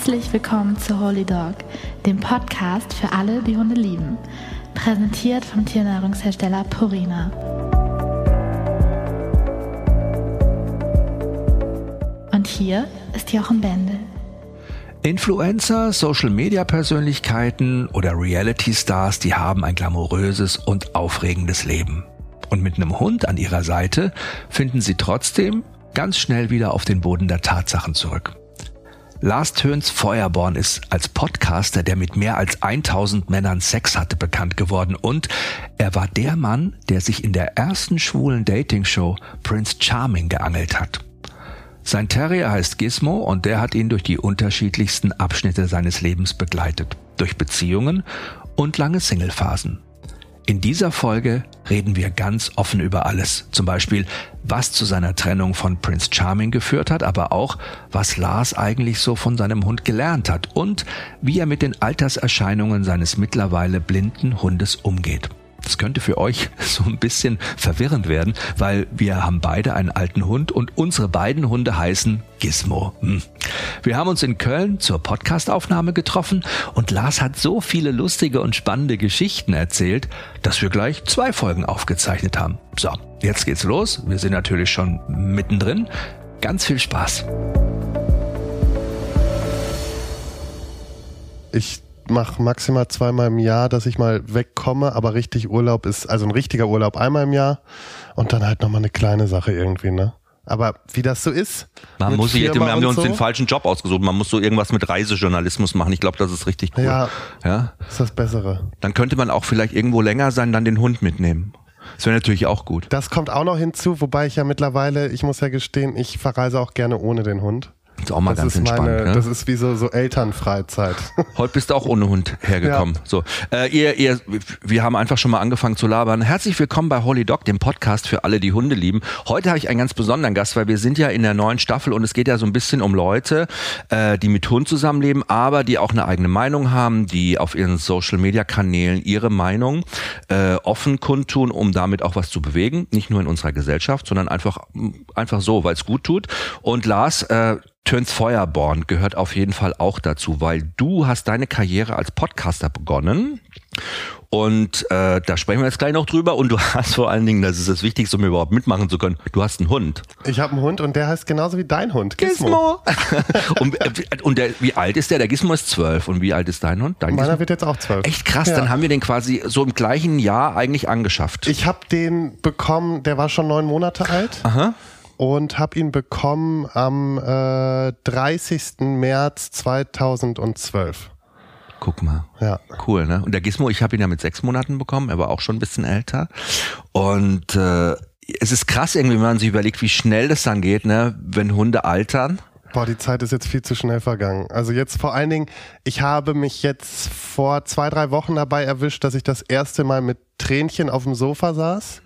Herzlich willkommen zu Holy Dog, dem Podcast für alle, die Hunde lieben. Präsentiert vom Tiernahrungshersteller Purina. Und hier ist Jochen Bendel. Influencer, Social-Media-Persönlichkeiten oder Reality-Stars, die haben ein glamouröses und aufregendes Leben. Und mit einem Hund an ihrer Seite finden sie trotzdem ganz schnell wieder auf den Boden der Tatsachen zurück. Lars Töns Feuerborn ist als Podcaster, der mit mehr als 1000 Männern Sex hatte, bekannt geworden und er war der Mann, der sich in der ersten schwulen Dating-Show Prince Charming geangelt hat. Sein Terrier heißt Gizmo und der hat ihn durch die unterschiedlichsten Abschnitte seines Lebens begleitet, durch Beziehungen und lange Singlephasen. In dieser Folge reden wir ganz offen über alles. Zum Beispiel, was zu seiner Trennung von Prince Charming geführt hat, aber auch, was Lars eigentlich so von seinem Hund gelernt hat und wie er mit den Alterserscheinungen seines mittlerweile blinden Hundes umgeht. Das könnte für euch so ein bisschen verwirrend werden, weil wir haben beide einen alten Hund und unsere beiden Hunde heißen Gizmo. Hm. Wir haben uns in Köln zur Podcastaufnahme getroffen und Lars hat so viele lustige und spannende Geschichten erzählt, dass wir gleich zwei Folgen aufgezeichnet haben. So, jetzt geht's los. Wir sind natürlich schon mittendrin. Ganz viel Spaß. Ich mache maximal zweimal im Jahr, dass ich mal wegkomme, aber richtig Urlaub ist, also ein richtiger Urlaub einmal im Jahr und dann halt nochmal eine kleine Sache irgendwie, ne? Aber wie das so ist. Man muss sich, wir haben uns so, den falschen Job ausgesucht. Man muss so irgendwas mit Reisejournalismus machen. Ich glaube, das ist richtig cool. Ja, ja. ist das Bessere. Dann könnte man auch vielleicht irgendwo länger sein, dann den Hund mitnehmen. Das wäre natürlich auch gut. Das kommt auch noch hinzu, wobei ich ja mittlerweile, ich muss ja gestehen, ich verreise auch gerne ohne den Hund. Das ist auch mal Das ganz entspannt. meine, ne? das ist wie so, so Elternfreizeit. Heute bist du auch ohne Hund hergekommen. So, äh, ihr, ihr, wir haben einfach schon mal angefangen zu labern. Herzlich willkommen bei Holy Dog, dem Podcast für alle, die Hunde lieben. Heute habe ich einen ganz besonderen Gast, weil wir sind ja in der neuen Staffel und es geht ja so ein bisschen um Leute, äh, die mit Hund zusammenleben, aber die auch eine eigene Meinung haben, die auf ihren Social-Media-Kanälen ihre Meinung äh, offen kundtun, um damit auch was zu bewegen. Nicht nur in unserer Gesellschaft, sondern einfach, einfach so, weil es gut tut. Und Lars, äh, Töns Feuerborn gehört auf jeden Fall auch dazu, weil du hast deine Karriere als Podcaster begonnen. Und äh, da sprechen wir jetzt gleich noch drüber. Und du hast vor allen Dingen, das ist das Wichtigste, um überhaupt mitmachen zu können, du hast einen Hund. Ich habe einen Hund und der heißt genauso wie dein Hund, Gizmo. und äh, und der, wie alt ist der? Der Gizmo ist zwölf. Und wie alt ist dein Hund? Dein Meiner Gizmo? wird jetzt auch zwölf. Echt krass, Ja. dann haben wir den quasi so im gleichen Jahr eigentlich angeschafft. Ich habe den bekommen, der war schon neun Monate alt. Aha. Und habe ihn bekommen am äh, 30. März 2012. Guck mal. Ja. Cool, ne? Und der Gizmo, ich habe ihn ja mit sechs Monaten bekommen, er war auch schon ein bisschen älter. Und äh, es ist krass irgendwie, wenn man sich überlegt, wie schnell das dann geht, ne? Wenn Hunde altern. Boah, die Zeit ist jetzt viel zu schnell vergangen. Also jetzt vor allen Dingen, ich habe mich jetzt vor zwei, drei Wochen dabei erwischt, dass ich das erste Mal mit Tränchen auf dem Sofa saß,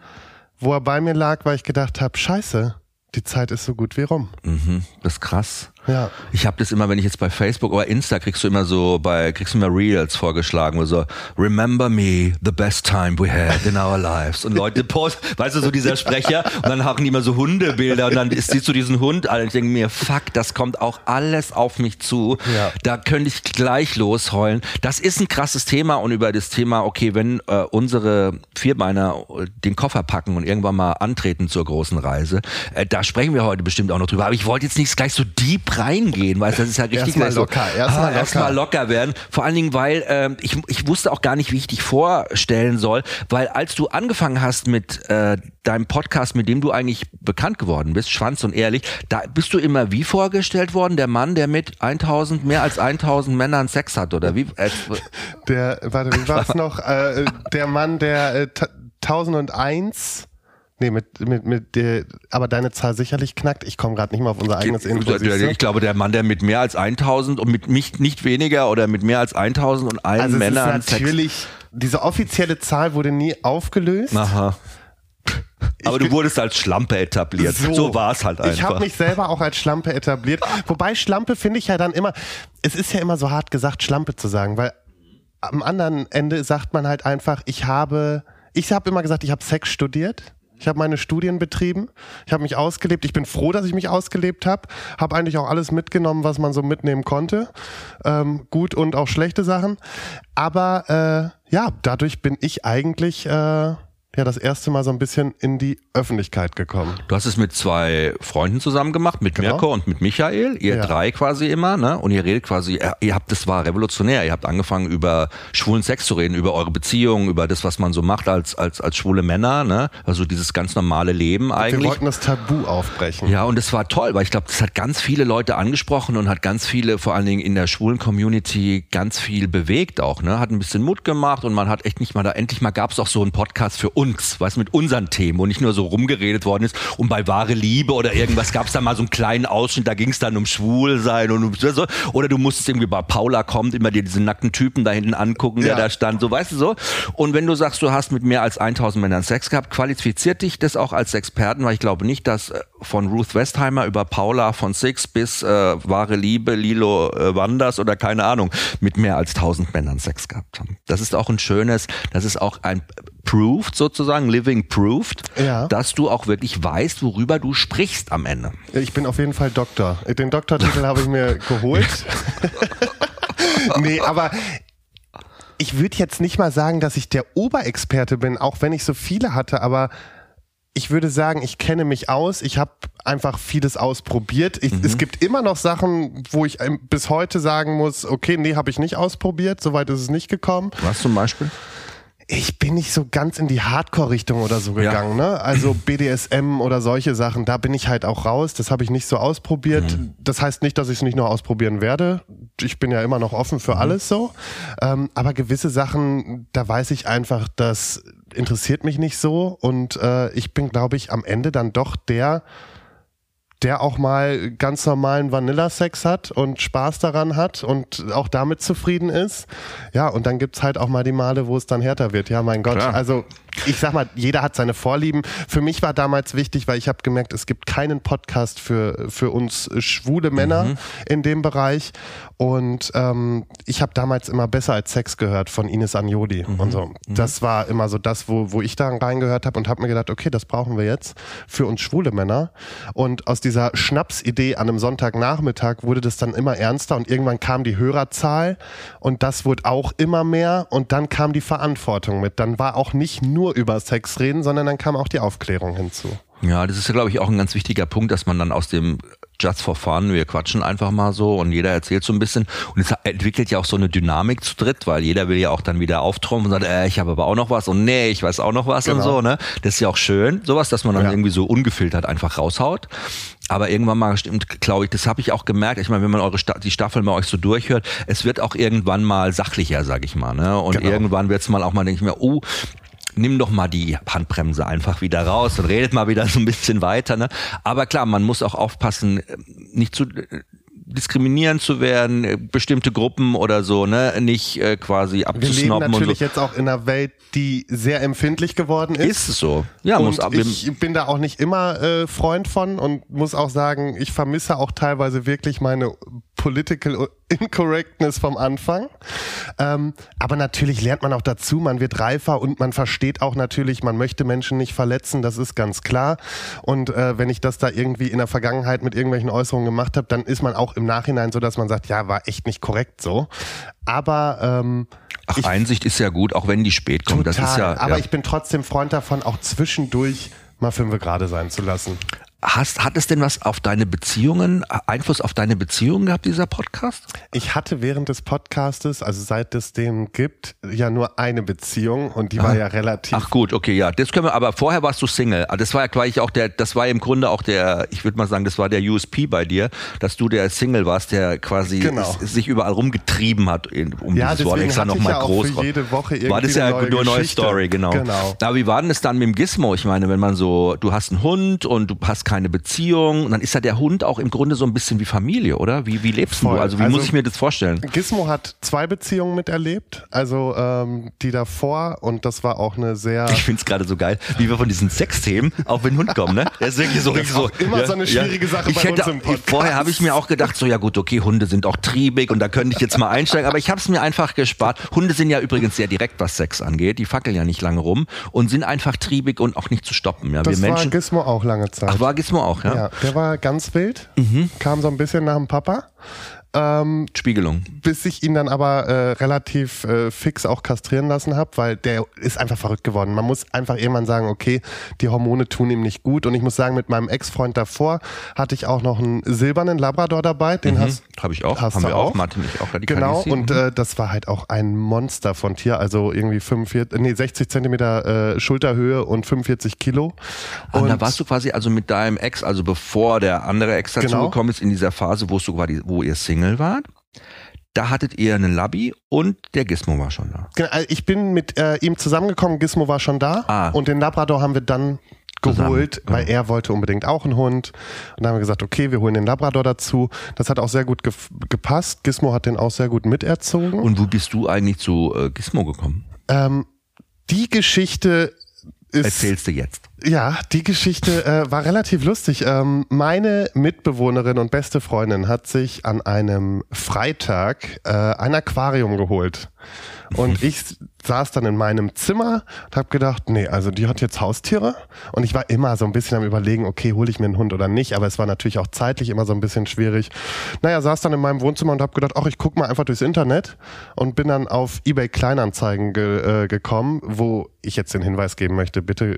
wo er bei mir lag, weil ich gedacht habe, scheiße, die Zeit ist so gut wie rum. Mhm, das ist krass. Ja. Ich habe das immer, wenn ich jetzt bei Facebook oder Insta kriegst du immer so bei kriegst du immer Reels vorgeschlagen, wo so Remember me, the best time we had in our lives und Leute posten, weißt du so dieser Sprecher und dann haken die immer so Hundebilder und dann siehst du diesen Hund an und ich denke mir, fuck, das kommt auch alles auf mich zu. Ja. Da könnte ich gleich losheulen. Das ist ein krasses Thema und über das Thema, okay, wenn äh, unsere Vierbeiner den Koffer packen und irgendwann mal antreten zur großen Reise, äh, da sprechen wir heute bestimmt auch noch drüber. Aber ich wollte jetzt nicht gleich so deep reingehen, weil das ist ja richtig Erstmal gleich so, locker, erstmal ah, locker. erstmal locker werden. Vor allen Dingen, weil ähm, ich, ich wusste auch gar nicht, wie ich dich vorstellen soll, weil als du angefangen hast mit äh, deinem Podcast, mit dem du eigentlich bekannt geworden bist, Schwanz und Ehrlich, da bist du immer wie vorgestellt worden, der Mann, der mit 1000, mehr als 1000 Männern Sex hat, oder wie? Äh, Der, warte, wie war es noch? Äh, der Mann, der äh, ta- 1001 Nee, mit, mit, mit der, aber deine Zahl sicherlich knackt. Ich komme gerade nicht mal auf unser eigenes Intro. du? ich glaube, der Mann, der mit mehr als 1000 und mit nicht, nicht weniger oder mit mehr als 1000 und allen Also Männern ist natürlich, diese offizielle Zahl wurde nie aufgelöst. Sex. Aha. Aber du ge- wurdest als Schlampe etabliert. So, war es halt einfach. Ich habe mich selber auch als Schlampe etabliert. Wobei Schlampe finde ich ja dann immer, es ist ja immer so hart gesagt, Schlampe zu sagen, weil am anderen Ende sagt man halt einfach, ich habe, ich habe immer gesagt, ich habe Sex studiert. Ich habe meine Studien betrieben. Ich habe mich ausgelebt. Ich bin froh, dass ich mich ausgelebt habe. Habe eigentlich auch alles mitgenommen, was man so mitnehmen konnte. Ähm, gut und auch schlechte Sachen. Aber äh, ja, dadurch bin ich eigentlich äh, ja das erste Mal so ein bisschen in die Öffentlichkeit gekommen. Du hast es mit zwei Freunden zusammen gemacht, mit genau. Mirko und mit Michael, ihr ja. drei quasi immer, ne? Und ihr redet quasi, ihr habt, das war revolutionär, ihr habt angefangen über schwulen Sex zu reden, über eure Beziehungen, über das, was man so macht als, als, als schwule Männer, ne? Also dieses ganz normale Leben eigentlich. Wir wollten das Tabu aufbrechen. Ja, und es war toll, weil ich glaube, das hat ganz viele Leute angesprochen und hat ganz viele, vor allen Dingen in der schwulen Community, ganz viel bewegt auch, ne? Hat ein bisschen Mut gemacht und man hat echt nicht mal da, endlich mal gab es auch so einen Podcast für uns, was mit unseren Themen und nicht nur so rumgeredet worden ist. Und bei wahre Liebe oder irgendwas gab es da mal so einen kleinen Ausschnitt, da ging es dann um Schwulsein und um so. Oder du musstest irgendwie bei Paula kommt, immer dir diesen nackten Typen da hinten angucken, der ja. da stand, so weißt du so. Und wenn du sagst, du hast mit mehr als 1000 Männern Sex gehabt, qualifiziert dich das auch als Experten, weil ich glaube nicht, dass äh, von Ruth Westheimer über Paula von Six bis äh, wahre Liebe, Lilo äh, Wanders oder keine Ahnung, mit mehr als 1000 Männern Sex gehabt haben. Das ist auch ein schönes, das ist auch ein proved sozusagen, living proved, ja. dass du auch wirklich weißt, worüber du sprichst am Ende. Ich bin auf jeden Fall Doktor. Den Doktortitel habe ich mir geholt. nee, aber ich würde jetzt nicht mal sagen, dass ich der Oberexperte bin, auch wenn ich so viele hatte, aber ich würde sagen, ich kenne mich aus. Ich habe einfach vieles ausprobiert. Ich, mhm. Es gibt immer noch Sachen, wo ich bis heute sagen muss, okay, nee, habe ich nicht ausprobiert. Soweit ist es nicht gekommen. Was zum Beispiel? Ich bin nicht so ganz in die Hardcore-Richtung oder so gegangen, ja. ne? Also BDSM oder solche Sachen, da bin ich halt auch raus. Das habe ich nicht so ausprobiert. Mhm. Das heißt nicht, dass ich es nicht noch ausprobieren werde. Ich bin ja immer noch offen für mhm. alles so. Ähm, aber gewisse Sachen, da weiß ich einfach, das interessiert mich nicht so. Und äh, ich bin, glaube ich, am Ende dann doch der, der auch mal ganz normalen Vanilla-Sex hat und Spaß daran hat und auch damit zufrieden ist. Ja, und dann gibt's halt auch mal die Male, wo es dann härter wird. Ja, mein Gott. Klar. Also ich sag mal, jeder hat seine Vorlieben. Für mich war damals wichtig, weil ich habe gemerkt, es gibt keinen Podcast für, für uns schwule Männer mhm. in dem Bereich. Und ähm, ich habe damals immer besser als Sex gehört von Ines Agnoli mhm. und so. Mhm. Das war immer so das, wo, wo ich da reingehört habe und habe mir gedacht, okay, das brauchen wir jetzt für uns schwule Männer. Und aus dieser Schnapsidee an einem Sonntagnachmittag wurde das dann immer ernster und irgendwann kam die Hörerzahl und das wurde auch immer mehr und dann kam die Verantwortung mit. Dann war auch nicht nur über Sex reden, sondern dann kam auch die Aufklärung hinzu. Ja, das ist ja, glaube ich, auch ein ganz wichtiger Punkt, dass man dann aus dem just for fun, wir quatschen einfach mal so und jeder erzählt so ein bisschen und es entwickelt ja auch so eine Dynamik zu dritt, weil jeder will ja auch dann wieder auftrumpfen und sagt, äh, ich habe aber auch noch was und nee, ich weiß auch noch was genau. und so, ne? Das ist ja auch schön, sowas, dass man dann ja. irgendwie so ungefiltert einfach raushaut. Aber irgendwann mal stimmt, glaube ich, das habe ich auch gemerkt. Ich meine, wenn man eure Sta die Staffel mal euch so durchhört, es wird auch irgendwann mal sachlicher, sag ich mal. Ne? Und genau. irgendwann wird es mal auch mal, denke ich mir, oh, nimm doch mal die Handbremse einfach wieder raus und redet mal wieder so ein bisschen weiter. Ne? Aber klar, man muss auch aufpassen, nicht zu diskriminieren zu werden, äh, bestimmte Gruppen oder so, ne, nicht äh, quasi abzusnobben. Wir leben natürlich so. jetzt auch in einer Welt, die sehr empfindlich geworden ist. Ist es so? Ja, und muss ab. Ich bin da auch nicht immer äh, Freund von und muss auch sagen, ich vermisse auch teilweise wirklich meine Political Incorrectness vom Anfang. Ähm, aber natürlich lernt man auch dazu, man wird reifer und man versteht auch natürlich, man möchte Menschen nicht verletzen, das ist ganz klar. Und äh, wenn ich das da irgendwie in der Vergangenheit mit irgendwelchen Äußerungen gemacht habe, dann ist man auch im Nachhinein so, dass man sagt, ja, war echt nicht korrekt so. Aber ähm, Ach, ich, Einsicht ist ja gut, auch wenn die spät kommt. Total, das ist ja, aber ja. ich bin trotzdem Freund davon, auch zwischendurch mal fünf gerade sein zu lassen. Hast, hat es denn was auf deine Beziehungen, Einfluss auf deine Beziehungen gehabt, dieser Podcast? Ich hatte während des Podcastes, also seit es den gibt, ja nur eine Beziehung und die Aha. war ja relativ. Ach gut, okay, ja. Das können wir, aber vorher warst du Single. Ah, das war ja gleich auch der, das war im Grunde auch der, ich würde mal sagen, das war der USP bei dir, dass du der Single warst, der quasi genau. sich überall rumgetrieben hat, um ja, dieses Wort extra nochmal ja groß. Für jede Woche irgendwie war das ja eine nur eine neue Story, genau. genau. Aber wie war denn es dann mit dem Gizmo? Ich meine, wenn man so, du hast einen Hund und du hast keine keine Beziehung und dann ist ja der Hund auch im Grunde so ein bisschen wie Familie, oder? Wie, wie lebst Voll. du? Also wie Also- muss ich mir das vorstellen? Gizmo hat zwei Beziehungen miterlebt, also ähm, die davor und das war auch eine sehr Ich find's gerade so geil, wie wir von diesen Sexthemen auf den Hund kommen, ne? Das ist wirklich so richtig so. auch immer so eine schwierige Sache ich bei hätte, uns im Podcast. Vorher habe ich mir auch gedacht, so ja gut, okay, Hunde sind auch triebig und da könnte ich jetzt mal einsteigen, aber ich habe es mir einfach gespart. Hunde sind ja übrigens sehr direkt, was Sex angeht. Die fackeln ja nicht lange rum und sind einfach triebig und auch nicht zu stoppen. Ja, das wir war Menschen. Gizmo auch lange Zeit. Ach, war Gizmo auch, ja? ja, der war ganz wild, Mhm. kam so ein bisschen nach dem Papa. Ähm, Spiegelung. bis ich ihn dann aber äh, relativ äh, fix auch kastrieren lassen habe, weil der ist einfach verrückt geworden. Man muss einfach irgendwann sagen, okay, die Hormone tun ihm nicht gut. Und ich muss sagen, mit meinem Ex-Freund davor hatte ich auch noch einen silbernen Labrador dabei. Den hast, Habe ich auch. hast Haben du wir auch. auch? Martin ich auch Genau, und äh, das war halt auch ein Monster von Tier, also irgendwie 45, nee, 60 Zentimeter äh, Schulterhöhe und 45 Kilo. Und Und da warst du quasi also mit deinem Ex, also bevor der andere Ex dazu Genau. gekommen ist, in dieser Phase, wo, du quasi, wo ihr Single wart. Da hattet ihr einen Labby und der Gizmo war schon da. Genau, also ich bin mit äh, ihm zusammengekommen, Gizmo war schon da Ah. und den Labrador haben wir dann Zusammen, geholt, weil er wollte unbedingt auch einen Hund. Und dann haben wir gesagt, okay, wir holen den Labrador dazu. Das hat auch sehr gut gef- gepasst. Gizmo hat den auch sehr gut miterzogen. Und wo bist du eigentlich zu äh, Gizmo gekommen? ähm, die Geschichte ist Erzählst du jetzt. Ja, die Geschichte äh, war relativ lustig. Ähm, meine Mitbewohnerin und beste Freundin hat sich an einem Freitag äh, ein Aquarium geholt. Und ich saß dann in meinem Zimmer und habe gedacht, nee, also die hat jetzt Haustiere. Und ich war immer so ein bisschen am überlegen, okay, hole ich mir einen Hund oder nicht. Aber es war natürlich auch zeitlich immer so ein bisschen schwierig. Naja, saß dann in meinem Wohnzimmer und habe gedacht, ach, ich guck mal einfach durchs Internet und bin dann auf eBay Kleinanzeigen ge äh, gekommen, wo ich jetzt den Hinweis geben möchte, bitte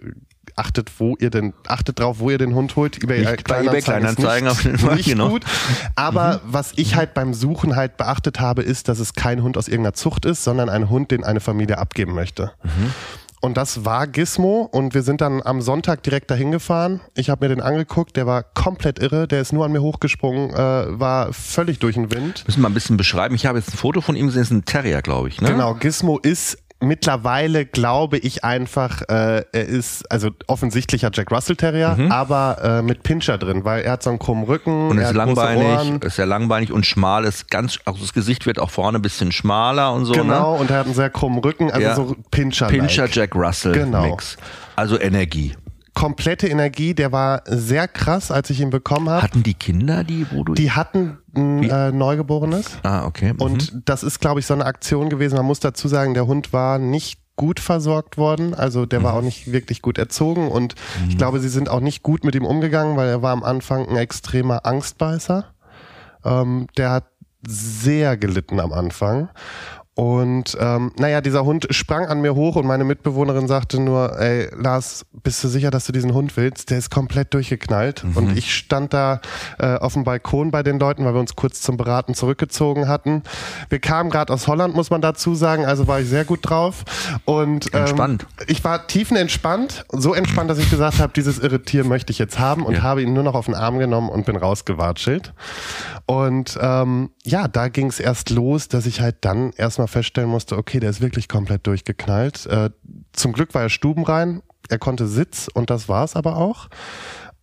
achtet, wo ihr denn, achtet drauf, wo ihr den Hund holt. eBay, Nicht äh, bei eBay Kleinanzeigen auf jeden Fall, nicht genau. gut. Aber was ich halt beim Suchen halt beachtet habe, ist, dass es kein Hund aus irgendeiner Zucht ist, sondern ein Hund, den eine Familie abgeben möchte. Und das war Gizmo und wir sind dann am Sonntag direkt dahin gefahren. Ich habe mir den angeguckt, der war komplett irre, der ist nur an mir hochgesprungen, äh, war völlig durch den Wind. Müssen wir mal ein bisschen beschreiben. Ich habe jetzt ein Foto von ihm gesehen, das ist ein Terrier, glaube ich. Ne? Genau, Gizmo ist mittlerweile glaube ich einfach, äh, er ist also offensichtlicher Jack Russell Terrier, aber äh, mit Pinscher drin, weil er hat so einen krummen Rücken, Und er ist langbeinig, ist ja langbeinig und schmal, ist ganz, also das Gesicht wird auch vorne ein bisschen schmaler und so. Genau, Ne? und er hat einen sehr krummen Rücken, also Ja. so Pinscher. Pincher Jack Russell Genau. Mix. Also Energie. Komplette Energie, der war sehr krass, als ich ihn bekommen habe. Hatten die Kinder, die, wo du. Die hatten ein äh, Neugeborenes. ah, okay. Mhm. Und das ist, glaube ich, so eine Aktion gewesen. Man muss dazu sagen, der Hund war nicht gut versorgt worden. Also der war Mhm. auch nicht wirklich gut erzogen. Und ich glaube, sie sind auch nicht gut mit ihm umgegangen, weil er war am Anfang ein extremer Angstbeißer. Ähm, der hat sehr gelitten am Anfang. Und ähm, naja, dieser Hund sprang an mir hoch und meine Mitbewohnerin sagte nur, ey, Lars, bist du sicher, dass du diesen Hund willst? Der ist komplett durchgeknallt. Und ich stand da äh, auf dem Balkon bei den Leuten, weil wir uns kurz zum Beraten zurückgezogen hatten. Wir kamen gerade aus Holland, muss man dazu sagen, also war ich sehr gut drauf. Und ähm, Entspannt. ich war tiefenentspannt, so entspannt, dass ich gesagt habe, dieses irre Tier möchte ich jetzt haben und Ja. habe ihn nur noch auf den Arm genommen und bin rausgewatschelt. Und ähm, ja, da ging es erst los, dass ich halt dann erstmal feststellen musste, okay, der ist wirklich komplett durchgeknallt. Äh, zum Glück war er stubenrein, er konnte Sitz und das war's aber auch.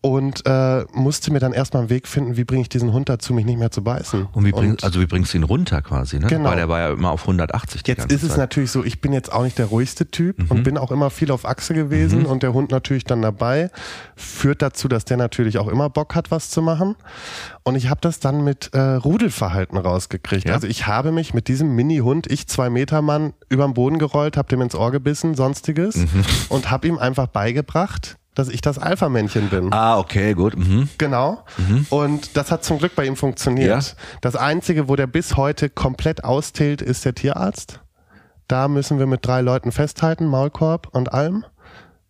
Und äh, musste mir dann erstmal einen Weg finden, wie bringe ich diesen Hund dazu, mich nicht mehr zu beißen. und wie bringst, also wie bringst du ihn runter quasi, ne? Genau. Weil der war ja immer auf 180 die Jetzt ist es Zeit. natürlich so, ich bin jetzt auch nicht der ruhigste Typ Mhm. und bin auch immer viel auf Achse gewesen und der Hund natürlich dann dabei. Führt dazu, dass der natürlich auch immer Bock hat, was zu machen. Und ich habe das dann mit äh, Rudelverhalten rausgekriegt. Ja? Also ich habe mich mit diesem Mini-Hund, ich zwei Meter Mann, über den Boden gerollt, habe dem ins Ohr gebissen, sonstiges Mhm. und habe ihm einfach beigebracht, dass ich das Alpha-Männchen bin. Ah, okay, gut. Mhm. Genau. Und das hat zum Glück bei ihm funktioniert. Ja. Das Einzige, wo der bis heute komplett austilt, ist der Tierarzt. Da müssen wir mit drei Leuten festhalten, Maulkorb und allem.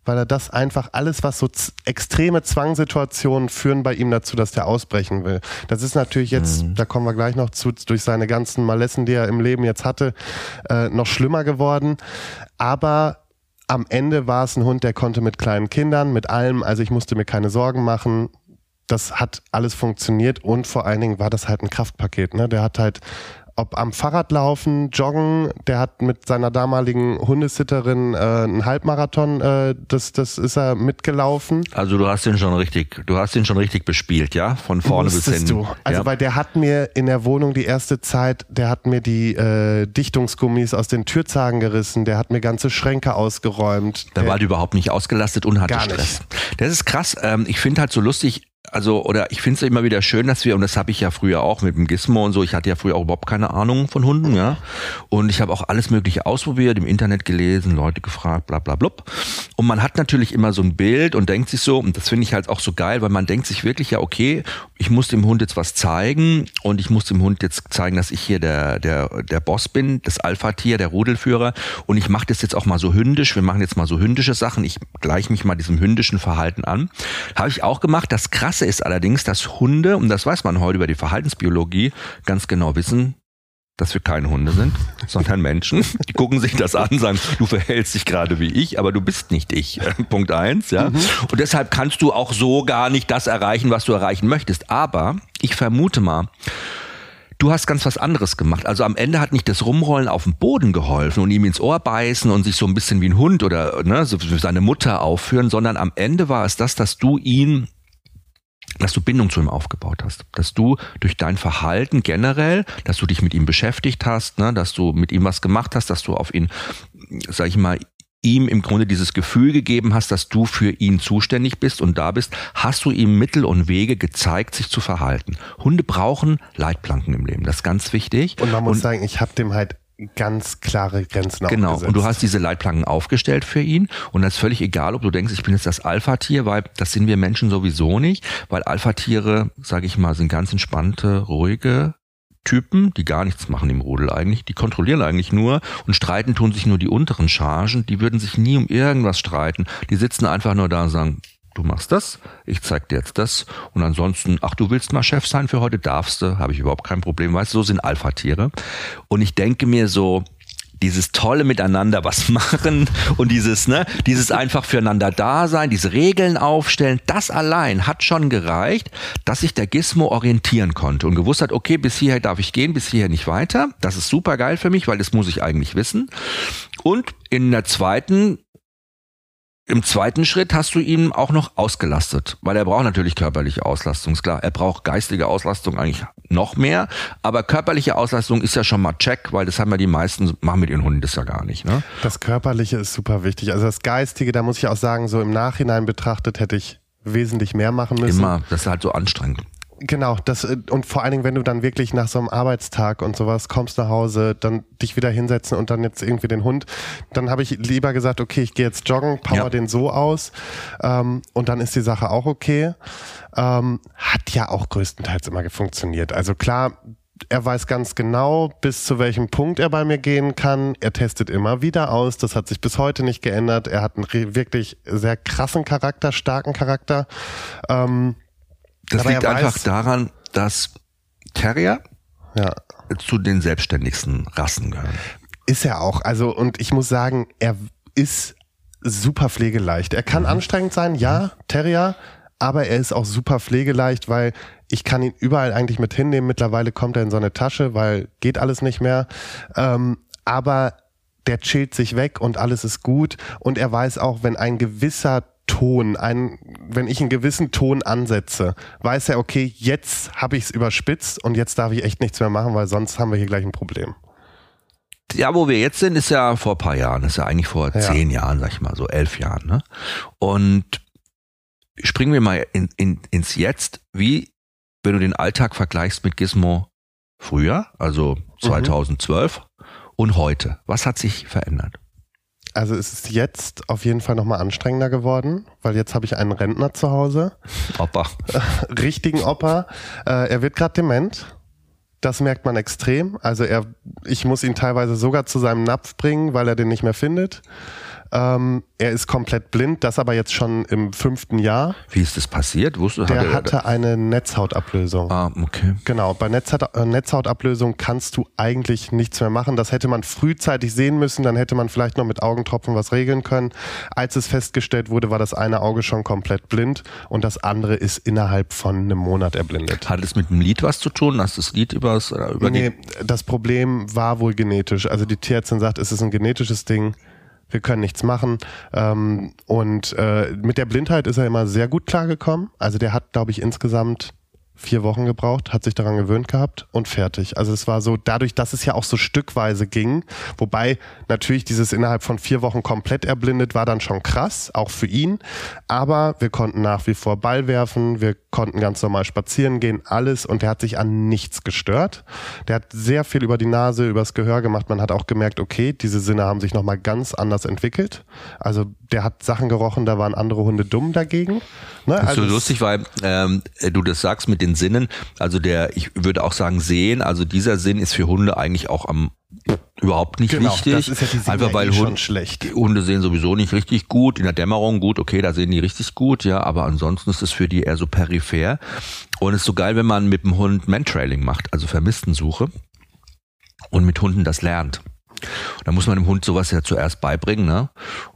Weil er das einfach, alles was so extreme Zwangssituationen führen bei ihm dazu, dass der ausbrechen will. Das ist natürlich jetzt, da kommen wir gleich noch zu, durch seine ganzen Malessen, die er im Leben jetzt hatte, äh, noch schlimmer geworden. Aber am Ende war es ein Hund, der konnte mit kleinen Kindern, mit allem, also ich musste mir keine Sorgen machen. Das hat alles funktioniert und vor allen Dingen war das halt ein Kraftpaket. Ne? Der hat halt ob am Fahrrad laufen, joggen. Der hat mit seiner damaligen Hundesitterin äh, einen Halbmarathon, äh, das, das ist er mitgelaufen. Also du hast ihn schon richtig, du hast ihn schon richtig bespielt, ja? Von vorne Wusstest bis hinten. du. Also ja? weil der hat mir in der Wohnung die erste Zeit, der hat mir die äh, Dichtungsgummis aus den Türzagen gerissen, der hat mir ganze Schränke ausgeräumt. Da der, war die überhaupt nicht ausgelastet und hatte. Stress. Das ist krass. Ähm, ich finde halt so lustig, also, oder ich finde es immer wieder schön, dass wir, und das habe ich ja früher auch mit dem Gizmo und so, ich hatte ja früher auch überhaupt keine Ahnung von Hunden, ja. Und ich habe auch alles Mögliche ausprobiert, im Internet gelesen, Leute gefragt, bla bla blub. Und man hat natürlich immer so ein Bild und denkt sich so, und das finde ich halt auch so geil, weil man denkt sich wirklich, ja, okay, ich muss dem Hund jetzt was zeigen und ich muss dem Hund jetzt zeigen, dass ich hier der, der, der Boss bin, das Alpha-Tier, der Rudelführer. Und ich mache das jetzt auch mal so hündisch. Wir machen jetzt mal so hündische Sachen. Ich gleiche mich mal diesem hündischen Verhalten an. Habe ich auch gemacht. Das Krasse ist allerdings, dass Hunde, und das weiß man heute über die Verhaltensbiologie, ganz genau wissen, dass wir keine Hunde sind, sondern Menschen. Die gucken sich das an, sagen, du verhältst dich gerade wie ich, aber du bist nicht ich. Punkt eins, ja. Und deshalb kannst du auch so gar nicht das erreichen, was du erreichen möchtest. Aber ich vermute mal, du hast ganz was anderes gemacht. Also am Ende hat nicht das Rumrollen auf dem Boden geholfen und ihm ins Ohr beißen und sich so ein bisschen wie ein Hund oder ne, so seine Mutter aufführen, sondern am Ende war es das, dass du ihn dass du Bindung zu ihm aufgebaut hast, dass du durch dein Verhalten generell, dass du dich mit ihm beschäftigt hast, ne, dass du mit ihm was gemacht hast, dass du auf ihn, sag ich mal, ihm im Grunde dieses Gefühl gegeben hast, dass du für ihn zuständig bist und da bist, hast du ihm Mittel und Wege gezeigt, sich zu verhalten. Hunde brauchen Leitplanken im Leben, das ist ganz wichtig. Und man muss sagen, ich habe dem halt ganz klare Grenzen Genau, aufgesetzt. und du hast diese Leitplanken aufgestellt für ihn und das ist völlig egal, ob du denkst, ich bin jetzt das Alpha-Tier, weil das sind wir Menschen sowieso nicht, weil Alpha-Tiere, sage ich mal, sind ganz entspannte, ruhige Typen, die gar nichts machen im Rudel eigentlich, die kontrollieren eigentlich nur und streiten tun sich nur die unteren Chargen, die würden sich nie um irgendwas streiten, die sitzen einfach nur da und sagen, du machst das, ich zeig dir jetzt das und ansonsten, ach, du willst mal Chef sein für heute, darfst du, habe ich überhaupt kein Problem, weißt du, so sind Alpha-Tiere und ich denke mir so, dieses tolle Miteinander was machen und dieses, ne, dieses einfach füreinander da sein, diese Regeln aufstellen, das allein hat schon gereicht, dass sich der Gizmo orientieren konnte und gewusst hat, okay, bis hierher darf ich gehen, bis hierher nicht weiter. Das ist super geil für mich, weil das muss ich eigentlich wissen. Und in der zweiten im zweiten Schritt hast du ihn auch noch ausgelastet, weil er braucht natürlich körperliche Auslastung, ist klar. Er braucht geistige Auslastung eigentlich noch mehr, aber körperliche Auslastung ist ja schon mal check, weil das haben ja die meisten, machen mit ihren Hunden das ja gar nicht. Ne? Das Körperliche ist super wichtig. Also das Geistige, da muss ich auch sagen, so im Nachhinein betrachtet hätte ich wesentlich mehr machen müssen. Immer, das ist halt so anstrengend. Genau, das äh, und vor allen Dingen, wenn du dann wirklich nach so einem Arbeitstag und sowas kommst nach Hause, dann dich wieder hinsetzen und dann jetzt irgendwie den Hund, dann habe ich lieber gesagt, okay, ich gehe jetzt joggen, power Ja. den so aus ähm, und dann ist die Sache auch okay. Ähm, hat ja auch größtenteils immer funktioniert. Also klar, er weiß ganz genau, bis zu welchem Punkt er bei mir gehen kann. Er testet immer wieder aus. Das hat sich bis heute nicht geändert. Er hat einen wirklich sehr krassen Charakter, starken Charakter. Ähm, Das liegt einfach daran, dass Terrier ja. zu den selbstständigsten Rassen gehören. Ist er auch. Also, und ich muss sagen, er ist super pflegeleicht. Er kann anstrengend sein, ja, Terrier, aber er ist auch super pflegeleicht, weil ich kann ihn überall eigentlich mit hinnehmen. Mittlerweile kommt er in so eine Tasche, weil geht alles nicht mehr. Ähm, aber der chillt sich weg und alles ist gut. Und er weiß auch, wenn ein gewisser Ton, ein, wenn ich einen gewissen Ton ansetze, weiß er, okay, jetzt habe ich es überspitzt und jetzt darf ich echt nichts mehr machen, weil sonst haben wir hier gleich ein Problem. Ja, wo wir jetzt sind, ist ja vor ein paar Jahren, ist ja eigentlich vor Ja. zehn Jahren, sag ich mal, so elf Jahren. Ne? Und springen wir mal in, in, ins Jetzt, wie wenn du den Alltag vergleichst mit Gizmo früher, also 2012 und heute. Was hat sich verändert? Also es ist jetzt auf jeden Fall nochmal anstrengender geworden, weil jetzt habe ich einen Rentner zu Hause, Opa. richtigen Opa. Äh, er wird gerade dement. Das merkt man extrem. Also er, ich muss ihn teilweise sogar zu seinem Napf bringen, weil er den nicht mehr findet. Ähm, er ist komplett blind, das aber jetzt schon im fünften Jahr. Wie ist das passiert? Wusste, Der hatte, hatte eine Netzhautablösung. Ah, okay. Genau, bei Netzhaut, äh, Netzhautablösung kannst du eigentlich nichts mehr machen. Das hätte man frühzeitig sehen müssen, dann hätte man vielleicht noch mit Augentropfen was regeln können. Als es festgestellt wurde, war das eine Auge schon komplett blind und das andere ist innerhalb von einem Monat erblindet. Hat es mit dem Lied was zu tun? Hast du das Lied übers, über nee, das Problem war wohl genetisch. Also die Tierärztin sagt, es ist ein genetisches Ding. Wir können nichts machen. Ähm, und äh, mit der Blindheit ist er immer sehr gut klargekommen. Also der hat, glaube ich, insgesamt vier Wochen gebraucht, hat sich daran gewöhnt gehabt und fertig. Also es war so, dadurch, dass es ja auch so stückweise ging, wobei natürlich dieses innerhalb von vier Wochen komplett erblindet war dann schon krass, auch für ihn. Aber wir konnten nach wie vor Ball werfen, wir konnten ganz normal spazieren gehen, alles und der hat sich an nichts gestört. Der hat sehr viel über die Nase, übers Gehör gemacht. Man hat auch gemerkt, okay, diese Sinne haben sich nochmal ganz anders entwickelt. Also der hat Sachen gerochen, da waren andere Hunde dumm dagegen. Ne? Das ist so Also es- lustig, weil ähm, du das sagst mit den Sinnen. Also der, ich würde auch sagen sehen. Also dieser Sinn ist für Hunde eigentlich auch am überhaupt nicht Genau, wichtig. das ist ja die Sinn Einfach weil eh schon Hunde, schlecht. Hunde sehen sowieso nicht richtig gut. In der Dämmerung gut, okay, da sehen die richtig gut, ja. Aber ansonsten ist es für die eher so peripher. Und es ist so geil, wenn man mit dem Hund Mantrailing macht, also Vermisstensuche und mit Hunden das lernt. Da muss man dem Hund sowas ja zuerst beibringen, ne?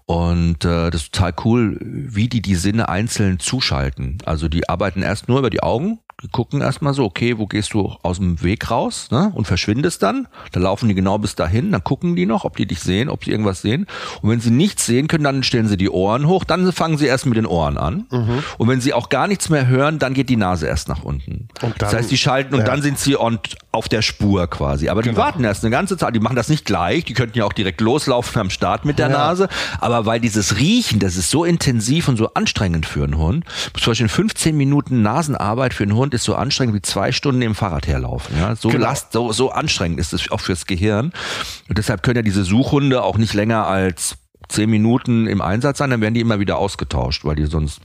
Und äh, das ist total cool, wie die die Sinne einzeln zuschalten. Also die arbeiten erst nur über die Augen, die gucken erstmal so, okay, wo gehst du aus dem Weg raus, ne? Und verschwindest dann. Dann laufen die genau bis dahin, dann gucken die noch, ob die dich sehen, ob sie irgendwas sehen. Und wenn sie nichts sehen können, dann stellen sie die Ohren hoch, dann fangen sie erst mit den Ohren an. Mhm. Und wenn sie auch gar nichts mehr hören, dann geht die Nase erst nach unten. Und das dann- heißt, die schalten und ja. dann sind sie on, auf der Spur quasi. Aber die Genau. warten erst eine ganze Zeit. Die machen das nicht gleich. Die könnten ja auch direkt loslaufen am Start mit der Ja. Nase. Aber weil dieses Riechen, das ist so intensiv und so anstrengend für einen Hund. Zum Beispiel 15 Minuten Nasenarbeit für einen Hund ist so anstrengend wie zwei Stunden im Fahrrad herlaufen. Ja, so Genau. last, so, so anstrengend ist es auch fürs Gehirn. Und deshalb können ja diese Suchhunde auch nicht länger als zehn Minuten im Einsatz sein, dann werden die immer wieder ausgetauscht, weil die sonst.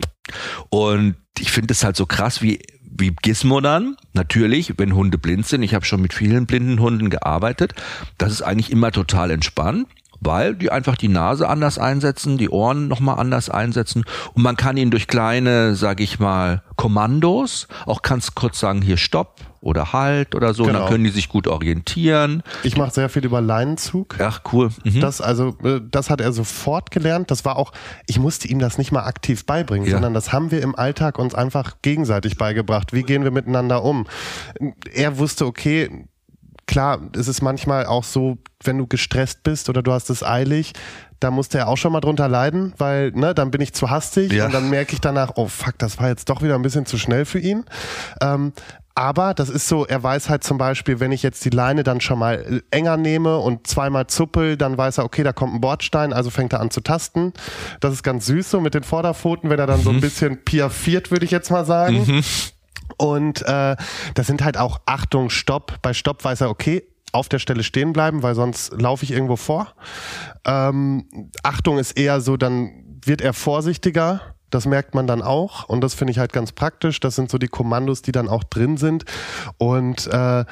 Und ich finde es halt so krass, wie wie Gizmo dann, natürlich, wenn Hunde blind sind, ich habe schon mit vielen blinden Hunden gearbeitet, das ist eigentlich immer total entspannt, weil die einfach die Nase anders einsetzen, die Ohren nochmal anders einsetzen und man kann ihnen durch kleine, sage ich mal, Kommandos, auch kannst kurz sagen, hier Stopp oder Halt oder so, und dann Genau. können die sich gut orientieren. Ich mache sehr viel über Leinenzug. Ach, cool. Mhm. Das also, äh, das hat er sofort gelernt. Das war auch, ich musste ihm das nicht mal aktiv beibringen, Ja. sondern das haben wir im Alltag uns einfach gegenseitig beigebracht. Wie gehen wir miteinander um? Er wusste, okay, klar, es ist manchmal auch so, wenn du gestresst bist oder du hast es eilig, da musste er auch schon mal drunter leiden, weil, ne, dann bin ich zu hastig Ja. und dann merke ich danach, oh fuck, das war jetzt doch wieder ein bisschen zu schnell für ihn. Ähm, aber das ist so, er weiß halt zum Beispiel, wenn ich jetzt die Leine dann schon mal enger nehme und zweimal zuppel, dann weiß er, okay, da kommt ein Bordstein, also fängt er an zu tasten. Das ist ganz süß so mit den Vorderpfoten, wenn er dann so ein bisschen piaffiert, würde ich jetzt mal sagen. Und äh, das sind halt auch Achtung, Stopp. Bei Stopp weiß er, okay, auf der Stelle stehen bleiben, weil sonst laufe ich irgendwo vor. Ähm, Achtung ist eher so, dann wird er vorsichtiger. Das merkt man dann auch und das finde ich halt ganz praktisch. Das sind so die Kommandos, die dann auch drin sind. Und äh,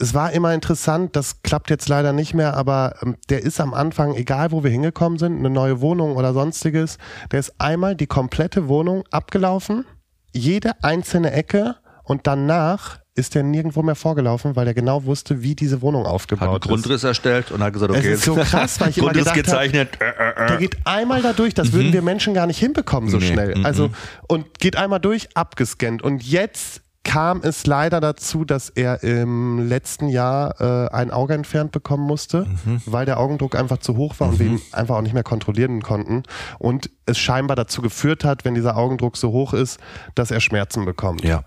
es war immer interessant, das klappt jetzt leider nicht mehr, aber ähm, der ist am Anfang, egal wo wir hingekommen sind, eine neue Wohnung oder sonstiges, der ist einmal die komplette Wohnung abgelaufen, jede einzelne Ecke und danach ist er nirgendwo mehr vorgelaufen, weil er genau wusste, wie diese Wohnung Hat einen aufgebaut ist. Grundriss erstellt und hat gesagt, okay, Es ist so krass, weil ich immer Grundriss gedacht hab, gezeichnet. Äh, Der geht einmal da durch, das würden wir Menschen gar nicht hinbekommen so Nee, schnell. mhm. Also und geht einmal durch, abgescannt. Und jetzt kam es leider dazu, dass er im letzten Jahr äh, ein Auge entfernt bekommen musste, Mhm. weil der Augendruck einfach zu hoch war und wir ihn einfach auch nicht mehr kontrollieren konnten. Und es scheinbar dazu geführt hat, wenn dieser Augendruck so hoch ist, dass er Schmerzen bekommt. Ja.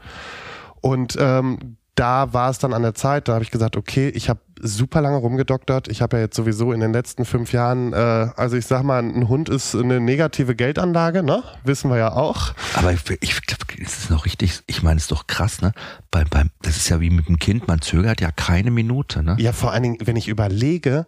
Und ähm, da war es dann an der Zeit, da habe ich gesagt, okay, ich habe super lange rumgedoktert. Ich habe ja jetzt sowieso in den letzten fünf Jahren, äh, also ich sag mal, ein Hund ist eine negative Geldanlage, ne? Wissen wir ja auch. Aber ich, ich glaube, es ist noch richtig, ich meine, es ist doch krass, ne? Beim, beim, das ist ja wie mit dem Kind, man zögert ja keine Minute, ne? Ja, vor allen Dingen, wenn ich überlege,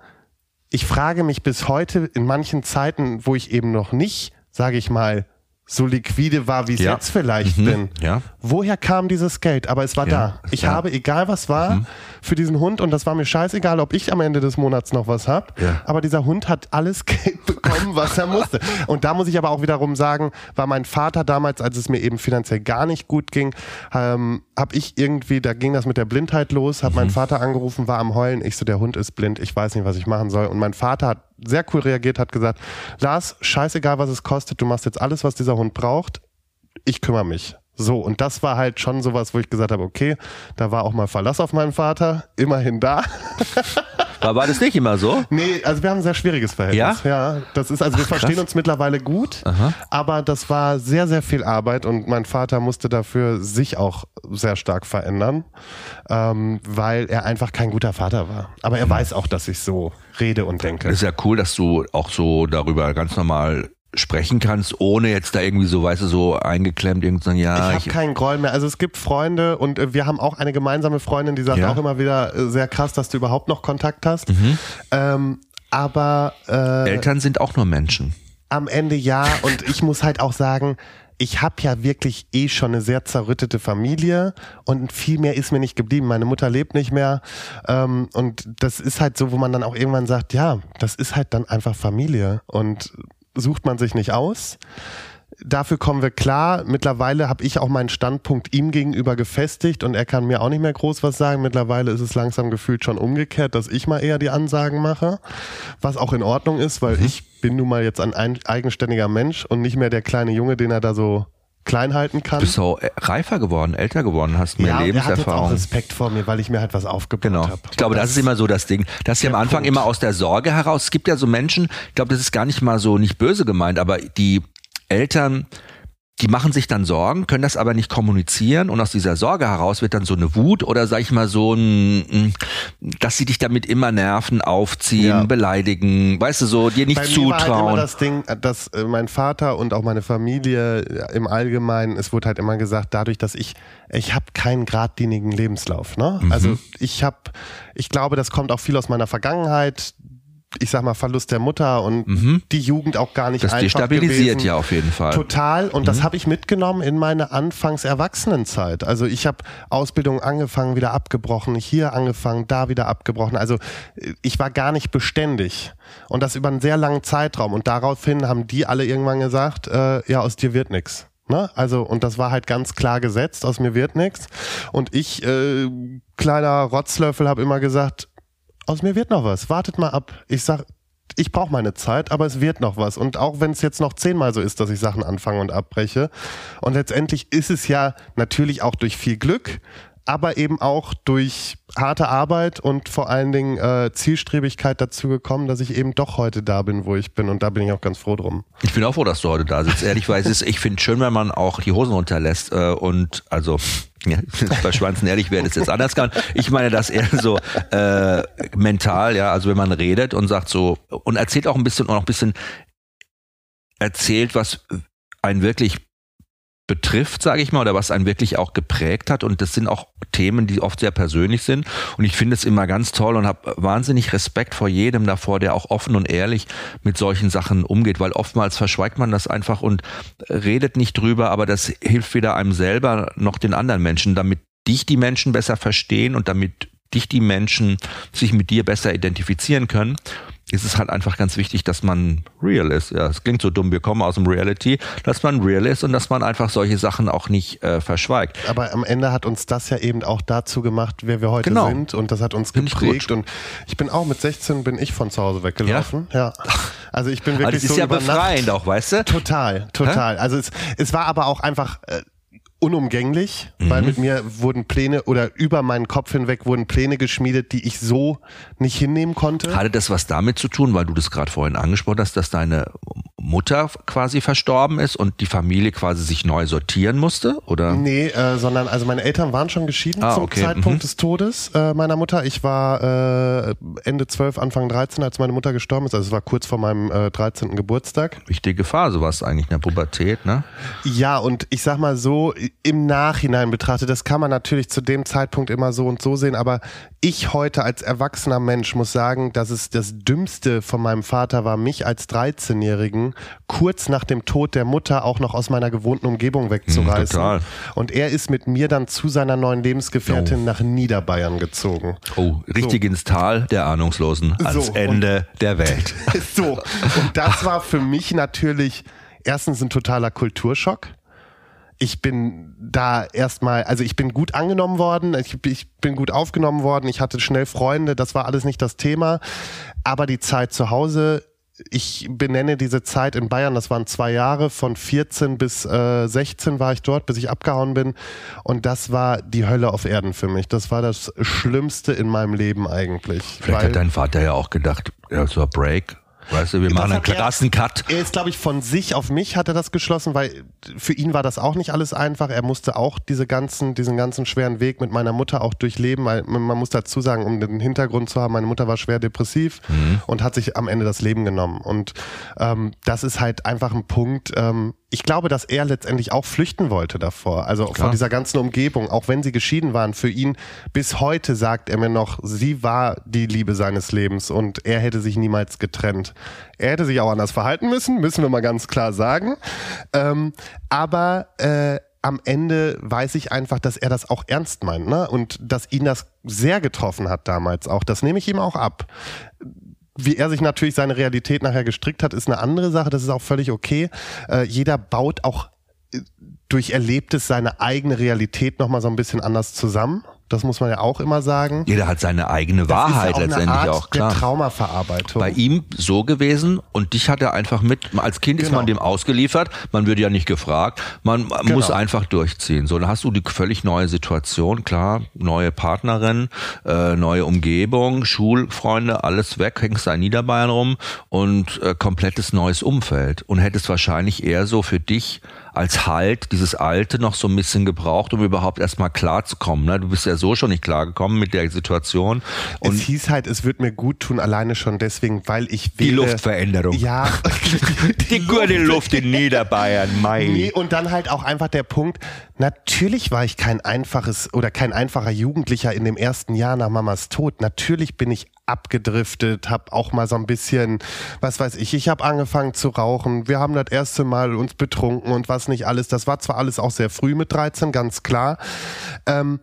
ich frage mich bis heute in manchen Zeiten, wo ich eben noch nicht, sage ich mal, so liquide war, wie ich Ja. jetzt vielleicht Mhm. bin. Ja. Woher kam dieses Geld? Aber es war Ja, da. Ich habe, egal was war, Mhm. für diesen Hund und das war mir scheißegal, ob ich am Ende des Monats noch was habe. Aber dieser Hund hat alles Geld bekommen, was er musste. Und da muss ich aber auch wiederum sagen, war mein Vater damals, als es mir eben finanziell gar nicht gut ging, ähm, habe ich irgendwie, da ging das mit der Blindheit los, habe Mhm. meinen Vater angerufen, war am Heulen. Ich so, der Hund ist blind, ich weiß nicht, was ich machen soll. Und mein Vater hat sehr cool reagiert, hat gesagt, Lars, scheißegal, was es kostet, du machst jetzt alles, was dieser Hund braucht ich kümmere mich. So, und das war halt schon sowas, wo ich gesagt habe, okay, da war auch mal Verlass auf meinen Vater, immerhin da. War, war das nicht immer so? Nee, also wir haben ein sehr schwieriges Verhältnis. Ja, das ist, also wir krass. verstehen uns mittlerweile gut, Aha. aber das war sehr, sehr viel Arbeit und mein Vater musste dafür sich auch sehr stark verändern, ähm, weil er einfach kein guter Vater war. Aber er weiß auch, dass ich so rede und denke. Das ist ja cool, dass du auch so darüber ganz normal sprechen kannst, ohne jetzt da irgendwie so, weißt du, so eingeklemmt irgendwie sagen, ja, ich habe keinen Groll mehr. Also es gibt Freunde und äh, wir haben auch eine gemeinsame Freundin, die sagt Ja. auch immer wieder äh, sehr krass, dass du überhaupt noch Kontakt hast. Mhm. Ähm, aber äh, Eltern sind auch nur Menschen. am Ende ja und ich muss halt auch sagen, ich habe ja wirklich eh schon eine sehr zerrüttete Familie und viel mehr ist mir nicht geblieben. Meine Mutter lebt nicht mehr ähm, und das ist halt so, wo man dann auch irgendwann sagt, ja, das ist halt dann einfach Familie und sucht man sich nicht aus. Dafür kommen wir klar. Mittlerweile habe ich auch meinen Standpunkt ihm gegenüber gefestigt und er kann mir auch nicht mehr groß was sagen. Mittlerweile ist es langsam gefühlt schon umgekehrt, dass ich mal eher die Ansagen mache, was auch in Ordnung ist, weil ich bin nun mal jetzt ein, ein eigenständiger Mensch und nicht mehr der kleine Junge, den er da so klein halten kann. Du bist so reifer geworden, älter geworden, hast mehr ja, er hat jetzt auch Lebenserfahrung. Respekt vor mir, weil ich mir halt was aufgebaut Genau. habe. Ich glaube, das ist immer so das Ding. Das ist ja am Anfang Punkt. immer aus der Sorge heraus. Es gibt ja so Menschen, ich glaube, das ist gar nicht mal so nicht böse gemeint, aber die Eltern, die machen sich dann Sorgen, können das aber nicht kommunizieren und aus dieser Sorge heraus wird dann so eine Wut oder sag ich mal so ein, dass sie dich damit immer nerven, aufziehen, Ja. beleidigen, weißt du so, dir nicht Bei mir war halt immer zutrauen. das Ding, dass äh, mein Vater und auch meine Familie äh, im Allgemeinen, es wurde halt immer gesagt, dadurch, dass ich, ich habe keinen geradlinigen Lebenslauf. Ne? Mhm. Also ich habe, ich glaube, das kommt auch viel aus meiner Vergangenheit. Ich sag mal Verlust der Mutter und die Jugend auch gar nicht Mhm. das einfach destabilisiert gewesen. ja auf jeden Fall. Total. Und Mhm. das habe ich mitgenommen in meine Anfangs-Erwachsenenzeit. Also ich habe Ausbildung angefangen, wieder abgebrochen, hier angefangen, da wieder abgebrochen. Also äh, ich war gar nicht beständig. Und das über einen sehr langen Zeitraum. Und daraufhin haben die alle irgendwann gesagt, äh, ja, aus dir wird nix. Ne? Also, und das war halt ganz klar gesetzt, aus mir wird nix. Und ich, äh, kleiner Rotzlöffel, habe immer gesagt, aus mir wird noch was. Wartet mal ab. Ich sag, ich brauche meine Zeit, aber es wird noch was. Und auch wenn es jetzt noch zehnmal so ist, dass ich Sachen anfange und abbreche. Und letztendlich ist es ja natürlich auch durch viel Glück, aber eben auch durch harte Arbeit und vor allen Dingen äh, Zielstrebigkeit dazu gekommen, dass ich eben doch heute da bin, wo ich bin. Und da bin ich auch ganz froh drum. Ich bin auch froh, dass du heute da sitzt. Ehrlich, weil es ist, ich finde schön, wenn man auch die Hosen runterlässt äh, und also ja, bei Schwanzen ehrlich wäre das jetzt anders kann. Ich meine das eher so äh, mental, ja, also wenn man redet und sagt so und erzählt auch ein bisschen und auch ein bisschen erzählt, was einen wirklich betrifft, sage ich mal, oder was einen wirklich auch geprägt hat. Und das sind auch Themen, die oft sehr persönlich sind. Und ich finde es immer ganz toll und habe wahnsinnig Respekt vor jedem davor, der auch offen und ehrlich mit solchen Sachen umgeht, weil oftmals verschweigt man das einfach und redet nicht drüber, aber das hilft weder einem selber noch den anderen Menschen, damit dich die Menschen besser verstehen und damit dich die Menschen sich mit dir besser identifizieren können ist es halt einfach ganz wichtig, dass man real ist. Ja, es klingt so dumm, wir kommen aus dem Reality, dass man real ist und dass man einfach solche Sachen auch nicht äh, verschweigt. Aber am Ende hat uns das ja eben auch dazu gemacht, wer wir heute Genau. sind. Und das hat uns ich geprägt. gut. Und ich bin auch mit 16 bin ich von zu Hause weggelaufen. Ja. Also ich bin wirklich das ist so ja befreiend auch, weißt du? Total, total. Also es, es war aber auch einfach äh, unumgänglich, weil Mhm. mit mir wurden Pläne oder über meinen Kopf hinweg wurden Pläne geschmiedet, die ich so nicht hinnehmen konnte. Hatte das was damit zu tun, weil du das gerade vorhin angesprochen hast, dass deine Mutter quasi verstorben ist und die Familie quasi sich neu sortieren musste? Oder? Nee, äh, sondern also meine Eltern waren schon geschieden Ah, zum okay, Zeitpunkt mhm. des Todes äh, meiner Mutter. Ich war äh, Ende 12, Anfang 13, als meine Mutter gestorben ist. Also es war kurz vor meinem äh, 13. Geburtstag. Wichtige Phase war es eigentlich in der Pubertät, ne? Ja, und ich sag mal so, im Nachhinein betrachtet, das kann man natürlich zu dem Zeitpunkt immer so und so sehen, aber ich heute als erwachsener Mensch muss sagen, dass es das Dümmste von meinem Vater war, mich als 13-Jährigen gezogen, kurz nach dem Tod der Mutter auch noch aus meiner gewohnten Umgebung wegzureißen. total. Und er ist mit mir dann zu seiner neuen Lebensgefährtin nach Niederbayern gezogen. Oh, richtig ins Tal der Ahnungslosen, ans So, Ende der Welt. So, und das war für mich natürlich erstens ein totaler Kulturschock. Ich bin da erstmal, also ich bin gut angenommen worden, ich, ich bin gut aufgenommen worden, ich hatte schnell Freunde, das war alles nicht das Thema. Aber die Zeit zu Hause, ich benenne diese Zeit in Bayern, das waren zwei Jahre, von 14 bis äh, 16 war ich dort, bis ich abgehauen bin. Und das war die Hölle auf Erden für mich. Das war das Schlimmste in meinem Leben eigentlich. Vielleicht hat dein Vater ja auch gedacht, ja, so ein Break. Weißt du, wir machen einen hat er- krassen Cut. Er ist, glaube ich, von sich auf mich hat er das geschlossen, weil für ihn war das auch nicht alles einfach. Er musste auch diese ganzen, diesen ganzen schweren Weg mit meiner Mutter auch durchleben, weil man muss dazu sagen, um den Hintergrund zu haben, meine Mutter war schwer depressiv und hat sich am Ende das Leben genommen. Und ähm, das ist halt einfach ein Punkt. Ähm, ich glaube, dass er letztendlich auch flüchten wollte davor. Also Klar. von dieser ganzen Umgebung, auch wenn sie geschieden waren, für ihn bis heute sagt er mir noch, sie war die Liebe seines Lebens und er hätte sich niemals getrennt. Er hätte sich auch anders verhalten müssen, müssen wir mal ganz klar sagen. Ähm, aber äh, am Ende weiß ich einfach, dass er das auch ernst meint, ne? Und dass ihn das sehr getroffen hat damals auch. Das nehme ich ihm auch ab. Wie er sich natürlich seine Realität nachher gestrickt hat, ist eine andere Sache. Das ist auch völlig okay. Äh, jeder baut auch äh, durch Erlebtes seine eigene Realität nochmal so ein bisschen anders zusammen. Das muss man ja auch immer sagen. Jeder hat seine eigene Das Wahrheit ist ja auch letztendlich Art auch, klar. Der Traumaverarbeitung. Bei ihm so gewesen und dich hat er einfach mit, als Kind ist Genau. man dem ausgeliefert, man wird ja nicht gefragt, man Genau. muss einfach durchziehen. So, dann hast du die völlig neue Situation, klar, neue Partnerin, äh, neue Umgebung, Schulfreunde, alles weg, hängst da in Niederbayern rum und äh, komplettes neues Umfeld und hättest wahrscheinlich eher so für dich als Halt dieses Alte noch so ein bisschen gebraucht, um überhaupt erstmal klarzukommen. Ne? Du bist ja so schon nicht klargekommen mit der Situation. es Und hieß halt, es wird mir gut tun, alleine schon deswegen, weil ich die wähle, Luftveränderung. Ja. Die gute Luft in Niederbayern, Mai. Nee, und dann halt auch einfach der Punkt, natürlich war ich kein einfaches oder kein einfacher Jugendlicher in dem ersten Jahr nach Mamas Tod. Natürlich bin ich abgedriftet, hab auch mal so ein bisschen, was weiß ich, ich habe angefangen zu rauchen. Wir haben das erste Mal uns betrunken und was nicht alles. Das war zwar alles auch sehr früh mit 13, ganz klar. Ähm,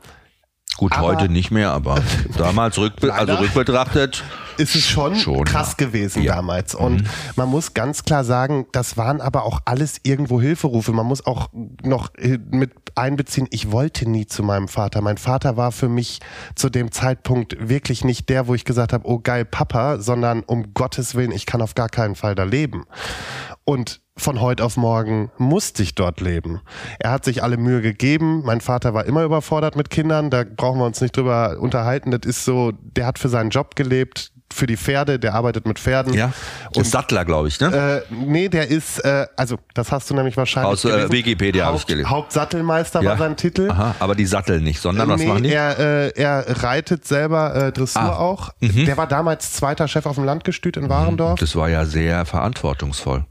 Gut, Aber- heute nicht mehr, aber damals rückbe also rückbetrachtet. ist es schon, Schon, krass ja. gewesen Ja. Mhm. damals. Und man muss ganz klar sagen, das waren aber auch alles irgendwo Hilferufe. Man muss auch noch äh, mit einbeziehen, ich wollte nie zu meinem Vater. Mein Vater war für mich zu dem Zeitpunkt wirklich nicht der, wo ich gesagt habe, oh geil, Papa, sondern um Gottes Willen, ich kann auf gar keinen Fall da leben. Und von heute auf morgen musste ich dort leben. Er hat sich alle Mühe gegeben. Mein Vater war immer überfordert mit Kindern. Da brauchen wir uns nicht drüber unterhalten. Das ist so, der hat für seinen Job gelebt, für die Pferde, der arbeitet mit Pferden. Ja. Und ist Sattler, glaube ich, ne? äh, nee, der ist, äh, also das hast du nämlich wahrscheinlich Aus, äh. Wikipedia hab ich gelesen. Hauptsattelmeister war sein Titel. Aha, aber die Sattel nicht, sondern was nee, machen die? Er, äh, er reitet selber äh, Dressur Ah. auch. Der war damals zweiter Chef auf dem Landgestüt in Warendorf. Das war ja sehr verantwortungsvoll.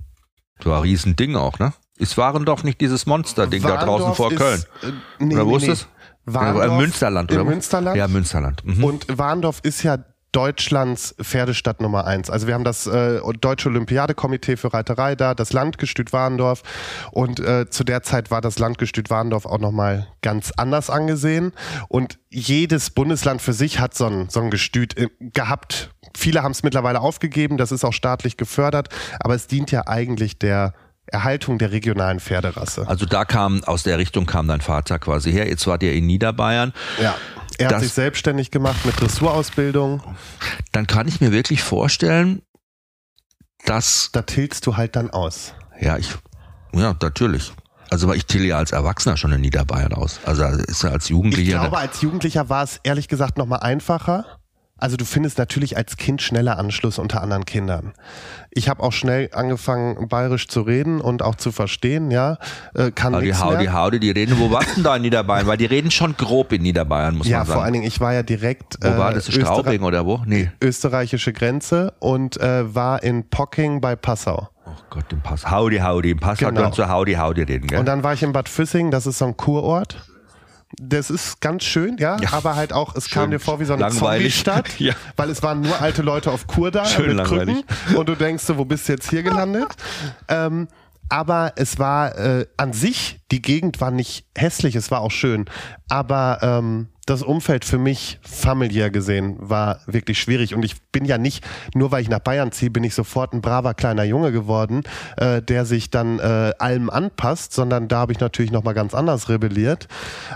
Das war ein Riesending auch, ne? Ist Warendorf nicht dieses Monsterding da draußen Warendorf vor ist, Köln? Äh, nee, oder wo nee, ist es? nee. Warendorf, Äh, Münsterland, oder? Im? Münsterland. Ja, Münsterland. Mhm. Und Warndorf ist ja Deutschlands Pferdestadt Nummer eins. Also wir haben das äh, Deutsche Olympiadekomitee für Reiterei da, das Landgestüt Warndorf und äh, zu der Zeit war das Landgestüt Warndorf auch nochmal ganz anders angesehen und jedes Bundesland für sich hat so ein, so ein Gestüt äh, gehabt. Viele haben es mittlerweile aufgegeben, das ist auch staatlich gefördert, aber es dient ja eigentlich der Erhaltung der regionalen Pferderasse. Also da kam, aus der Richtung kam dein Vater quasi her. Jetzt wart ihr in Niederbayern. Ja. Er hat Das- sich selbstständig gemacht mit Dressurausbildung. Dann kann ich mir wirklich vorstellen, dass, Da tilgst du halt dann aus. ja, ich, ja, natürlich. Also ich till ja als Erwachsener schon in Niederbayern aus. Also ist ja als Ich Jugendlicher. glaube, als Jugendlicher war es ehrlich gesagt nochmal einfacher. Also du findest natürlich als Kind schneller Anschluss unter anderen Kindern. Ich habe auch schnell angefangen, bayerisch zu reden und auch zu verstehen, ja. Äh, kann Howdy, nichts howdy, mehr. howdy, die reden, wo warst denn da in Niederbayern? Weil die reden schon grob in Niederbayern, muss Ja, man sagen. vor allen Dingen, ich war ja direkt wo war das? Straubing oder wo? Nee. österreichische Grenze und äh, war in Pocking bei Passau. Oh Gott, im Pass. Howdy, howdy. Im Pass hat Genau. man zu howdy, howdy reden, gell? Und dann war ich in Bad Füssing, das ist so ein Kurort. Das ist ganz schön, ja, Ja. aber halt auch, es Schön kam dir vor wie so eine. Zombie-Stadt, Ja. weil es waren nur alte Leute auf Kur da Schön mit Krücken langweilig. und du denkst so, wo bist du jetzt hier gelandet? ähm, aber es war äh, an sich, die Gegend war nicht hässlich, es war auch schön, aber ähm, das Umfeld für mich familiär gesehen war wirklich schwierig und ich bin ja nicht, nur weil ich nach Bayern ziehe, bin ich sofort ein braver kleiner Junge geworden, äh, der sich dann äh, allem anpasst, sondern da habe ich natürlich nochmal ganz anders rebelliert.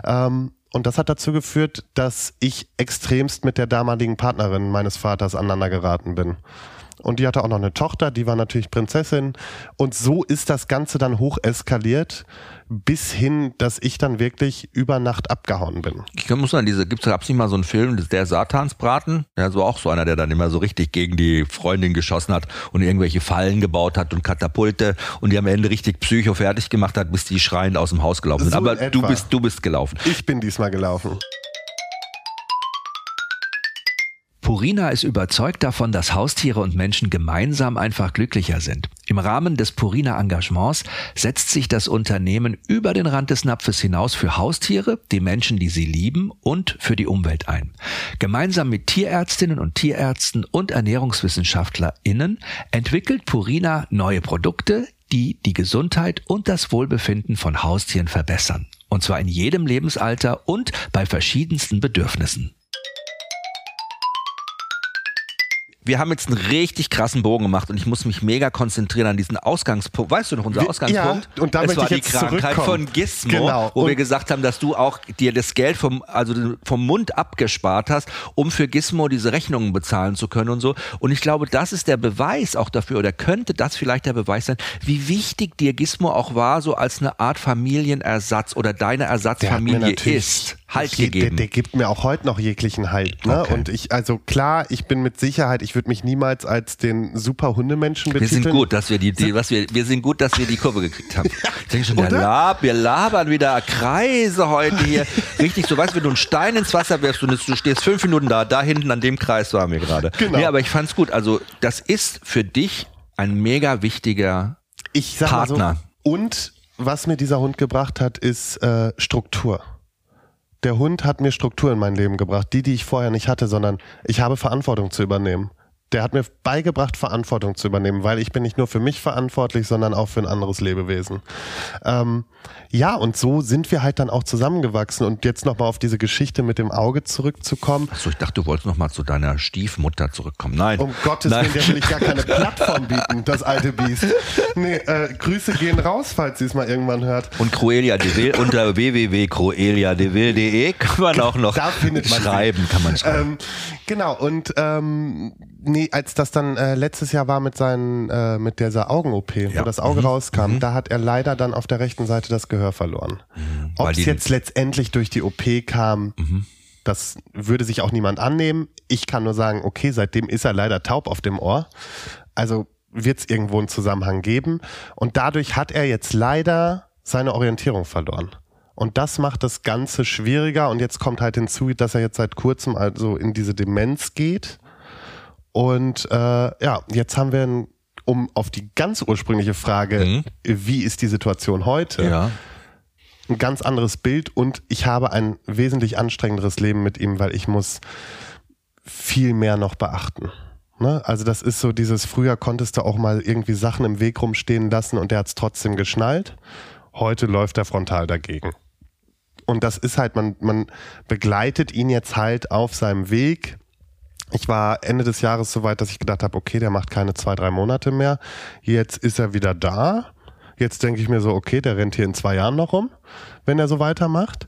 Ähm, und das hat dazu geführt, dass ich extremst mit der damaligen Partnerin meines Vaters aneinander geraten bin. Und die hatte auch noch eine Tochter, die war natürlich Prinzessin. Und so ist das Ganze dann hoch eskaliert, bis hin, dass ich dann wirklich über Nacht abgehauen bin. Ich muss sagen, diese, gibt's, gab's nicht mal so einen Film, der Satansbraten? Ja, so auch so einer, der dann immer so richtig gegen die Freundin geschossen hat und irgendwelche Fallen gebaut hat und Katapulte und die am Ende richtig psycho fertig gemacht hat, bis die schreiend aus dem Haus gelaufen sind. So Aber in du etwa. bist, du bist gelaufen. Ich bin diesmal gelaufen. Purina ist überzeugt davon, dass Haustiere und Menschen gemeinsam einfach glücklicher sind. Im Rahmen des Purina Engagements setzt sich das Unternehmen über den Rand des Napfes hinaus für Haustiere, die Menschen, die sie lieben und für die Umwelt ein. Gemeinsam mit Tierärztinnen und Tierärzten und ErnährungswissenschaftlerInnen entwickelt Purina neue Produkte, die die Gesundheit und das Wohlbefinden von Haustieren verbessern. Und zwar in jedem Lebensalter und bei verschiedensten Bedürfnissen. Wir haben jetzt einen richtig krassen Bogen gemacht und ich muss mich mega konzentrieren an diesen Ausgangspunkt. Weißt du noch unser Wir- Ausgangspunkt? ja, und da es war ich die jetzt Krankheit von Gizmo, Genau. wo wir Und- gesagt haben, dass du auch dir das Geld vom, also vom Mund abgespart hast, um für Gizmo diese Rechnungen bezahlen zu können und so. Und ich glaube, das ist der Beweis auch dafür, oder könnte das vielleicht der Beweis sein, wie wichtig dir Gizmo auch war, so als eine Art Familienersatz oder deine Ersatzfamilie ist. Halt gegeben. Der, der gibt mir auch heute noch jeglichen Halt. Ne? Okay. Und ich, also klar, ich bin mit Sicherheit, ich würde mich niemals als den super Hundemenschen Wir betiteln. sind gut, dass wir die, die was wir, wir sind gut, dass wir die Kurve gekriegt haben. Ich denke schon? Lab, wir labern wieder Kreise heute hier. Richtig, so weißt du, wenn du einen Stein ins Wasser wirfst und du stehst fünf Minuten da, da hinten an dem Kreis waren wir gerade. Genau. Nee, aber ich fand's gut. Also, das ist für dich ein mega wichtiger ich sag Partner. Mal so, und was mir dieser Hund gebracht hat, ist äh, Struktur. Der Hund hat mir Struktur in mein Leben gebracht, die, die ich vorher nicht hatte, sondern ich habe Verantwortung zu übernehmen. Der hat mir beigebracht, Verantwortung zu übernehmen, weil ich bin nicht nur für mich verantwortlich, sondern auch für ein anderes Lebewesen. Ähm, ja, und so sind wir halt dann auch zusammengewachsen. Und jetzt nochmal auf diese Geschichte mit dem Auge zurückzukommen. Achso, ich dachte, du wolltest noch mal zu deiner Stiefmutter zurückkommen. Nein. Um Gottes Nein. Willen, der will ich gar keine Plattform bieten, das alte Biest. Nee, äh, Grüße gehen raus, falls sie es mal irgendwann hört. Und Cruelia de Vil unter www.crueliadeville.de kann man auch noch Da findet man sie. schreiben, kann man schreiben. Ähm, genau, und ähm, nee, als das dann äh, letztes Jahr war mit seinen, äh, mit dieser Augen-OP, Ja. wo das Auge Mhm. rauskam, da hat er leider dann auf der rechten Seite das Gehör verloren. Ob Weil es jetzt letztendlich durch die OP kam, Mhm. das würde sich auch niemand annehmen. Ich kann nur sagen, okay, seitdem ist er leider taub auf dem Ohr. Also wird es irgendwo einen Zusammenhang geben. Und dadurch hat er jetzt leider seine Orientierung verloren. Und das macht das Ganze schwieriger. Und jetzt kommt halt hinzu, dass er jetzt seit kurzem also in diese Demenz geht. Und äh, ja, jetzt haben wir, ein, um auf die ganz ursprüngliche Frage, Mhm. wie ist die Situation heute, ja. ein ganz anderes Bild. Und ich habe ein wesentlich anstrengenderes Leben mit ihm, weil ich muss viel mehr noch beachten. Ne? Also das ist so dieses, früher konntest du auch mal irgendwie Sachen im Weg rumstehen lassen und der hat es trotzdem geschnallt. Heute läuft er frontal dagegen. Und das ist halt, man, man begleitet ihn jetzt halt auf seinem Weg. Ich war Ende des Jahres so weit, dass ich gedacht habe, okay, der macht keine zwei, drei Monate mehr. Jetzt ist er wieder da. Jetzt denke ich mir so, okay, der rennt hier in zwei Jahren noch rum, wenn er so weitermacht.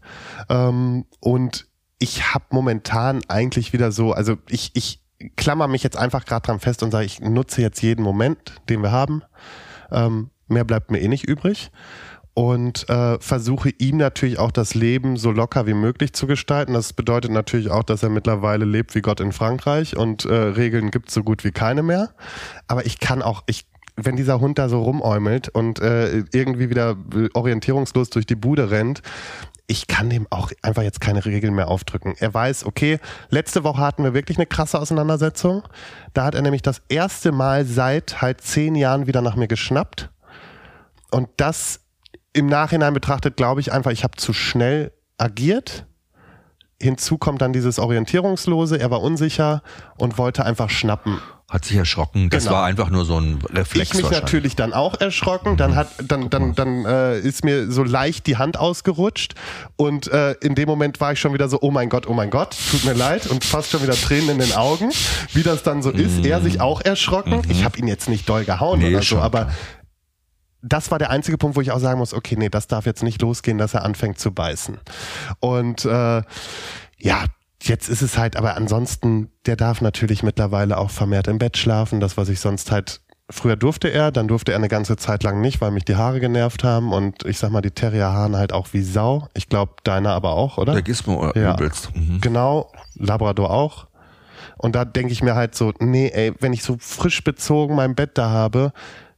Ähm, und ich habe momentan eigentlich wieder so, also ich, ich klammer mich jetzt einfach gerade dran fest und sage, ich nutze jetzt jeden Moment, den wir haben. Ähm, mehr bleibt mir eh nicht übrig. Und äh, versuche ihm natürlich auch das Leben so locker wie möglich zu gestalten. Das bedeutet natürlich auch, dass er mittlerweile lebt wie Gott in Frankreich und äh, Regeln gibt so gut wie keine mehr. Aber ich kann auch, ich, wenn dieser Hund da so rumäumelt und äh, irgendwie wieder äh, orientierungslos durch die Bude rennt, ich kann dem auch einfach jetzt keine Regeln mehr aufdrücken. Er weiß, okay, letzte Woche hatten wir wirklich eine krasse Auseinandersetzung. Da hat er nämlich das erste Mal seit halt zehn Jahren wieder nach mir geschnappt. Und das im Nachhinein betrachtet, glaube ich einfach, ich habe zu schnell agiert. Hinzu kommt dann dieses Orientierungslose, er war unsicher und wollte einfach schnappen hat sich erschrocken. Das Genau. war einfach nur so ein Reflex. ich mich natürlich dann auch erschrocken. Dann hat dann dann dann äh, ist mir so leicht die Hand ausgerutscht und äh, in dem Moment war ich schon wieder so oh mein Gott oh mein Gott tut mir leid und fast schon wieder Tränen in den Augen, wie das dann so ist. Er sich auch erschrocken. Ich habe ihn jetzt nicht doll gehauen Nee, oder so, aber. Das war der einzige Punkt, wo ich auch sagen muss, okay, nee, das darf jetzt nicht losgehen, dass er anfängt zu beißen. Und äh, ja, jetzt ist es halt, aber ansonsten, der darf natürlich mittlerweile auch vermehrt im Bett schlafen. Das, was ich sonst halt, früher durfte er, dann durfte er eine ganze Zeit lang nicht, weil mich die Haare genervt haben und ich sag mal, die Terrierhaaren halt auch wie Sau. Ich glaube, deiner aber auch, oder? Der Gizmo äh, Ja. übelst. Mhm. Genau, Labrador auch. Und da denke ich mir halt so, nee, ey, wenn ich so frisch bezogen mein Bett da habe,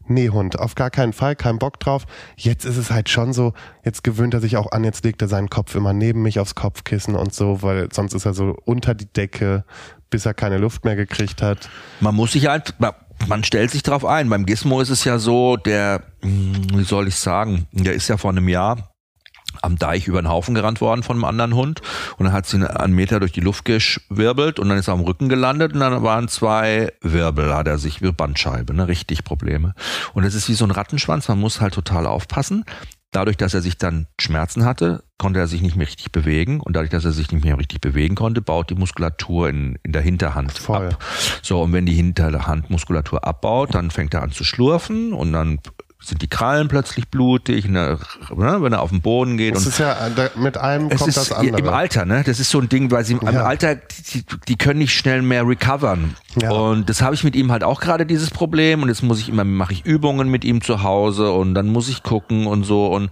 nee, Hund, auf gar keinen Fall, kein Bock drauf. Jetzt ist es halt schon so, jetzt gewöhnt er sich auch an, jetzt legt er seinen Kopf immer neben mich aufs Kopfkissen und so, weil sonst ist er so unter die Decke, bis er keine Luft mehr gekriegt hat. Man muss sich halt, man- stellt sich drauf ein. Beim Gizmo ist es ja so, der, hm, wie soll ich sagen, der ist ja vor einem Jahr am Deich über den Haufen gerannt worden von einem anderen Hund und dann hat sie einen Meter durch die Luft geschwirbelt und dann ist er am Rücken gelandet und dann waren zwei Wirbel, hat er sich wie Bandscheibe, ne, richtig Probleme. Und es ist wie so ein Rattenschwanz, man muss halt total aufpassen. Dadurch, dass er sich dann Schmerzen hatte, konnte er sich nicht mehr richtig bewegen und dadurch, dass er sich nicht mehr richtig bewegen konnte, baut die Muskulatur in, in der Hinterhand Voll. ab. So, und wenn die Hinterhandmuskulatur abbaut, dann fängt er an zu schlurfen und dann sind die Krallen plötzlich blutig, ne, ne, wenn er auf den Boden geht. Es und ist ja, äh, mit einem kommt ist das andere. im Alter, ne? Das ist so ein Ding, weil sie im Ja. Alter, die, die können nicht schnell mehr recovern. Ja. Und das habe ich mit ihm halt auch gerade dieses Problem. Und jetzt muss ich immer, mache ich Übungen mit ihm zu Hause und dann muss ich gucken und so. Und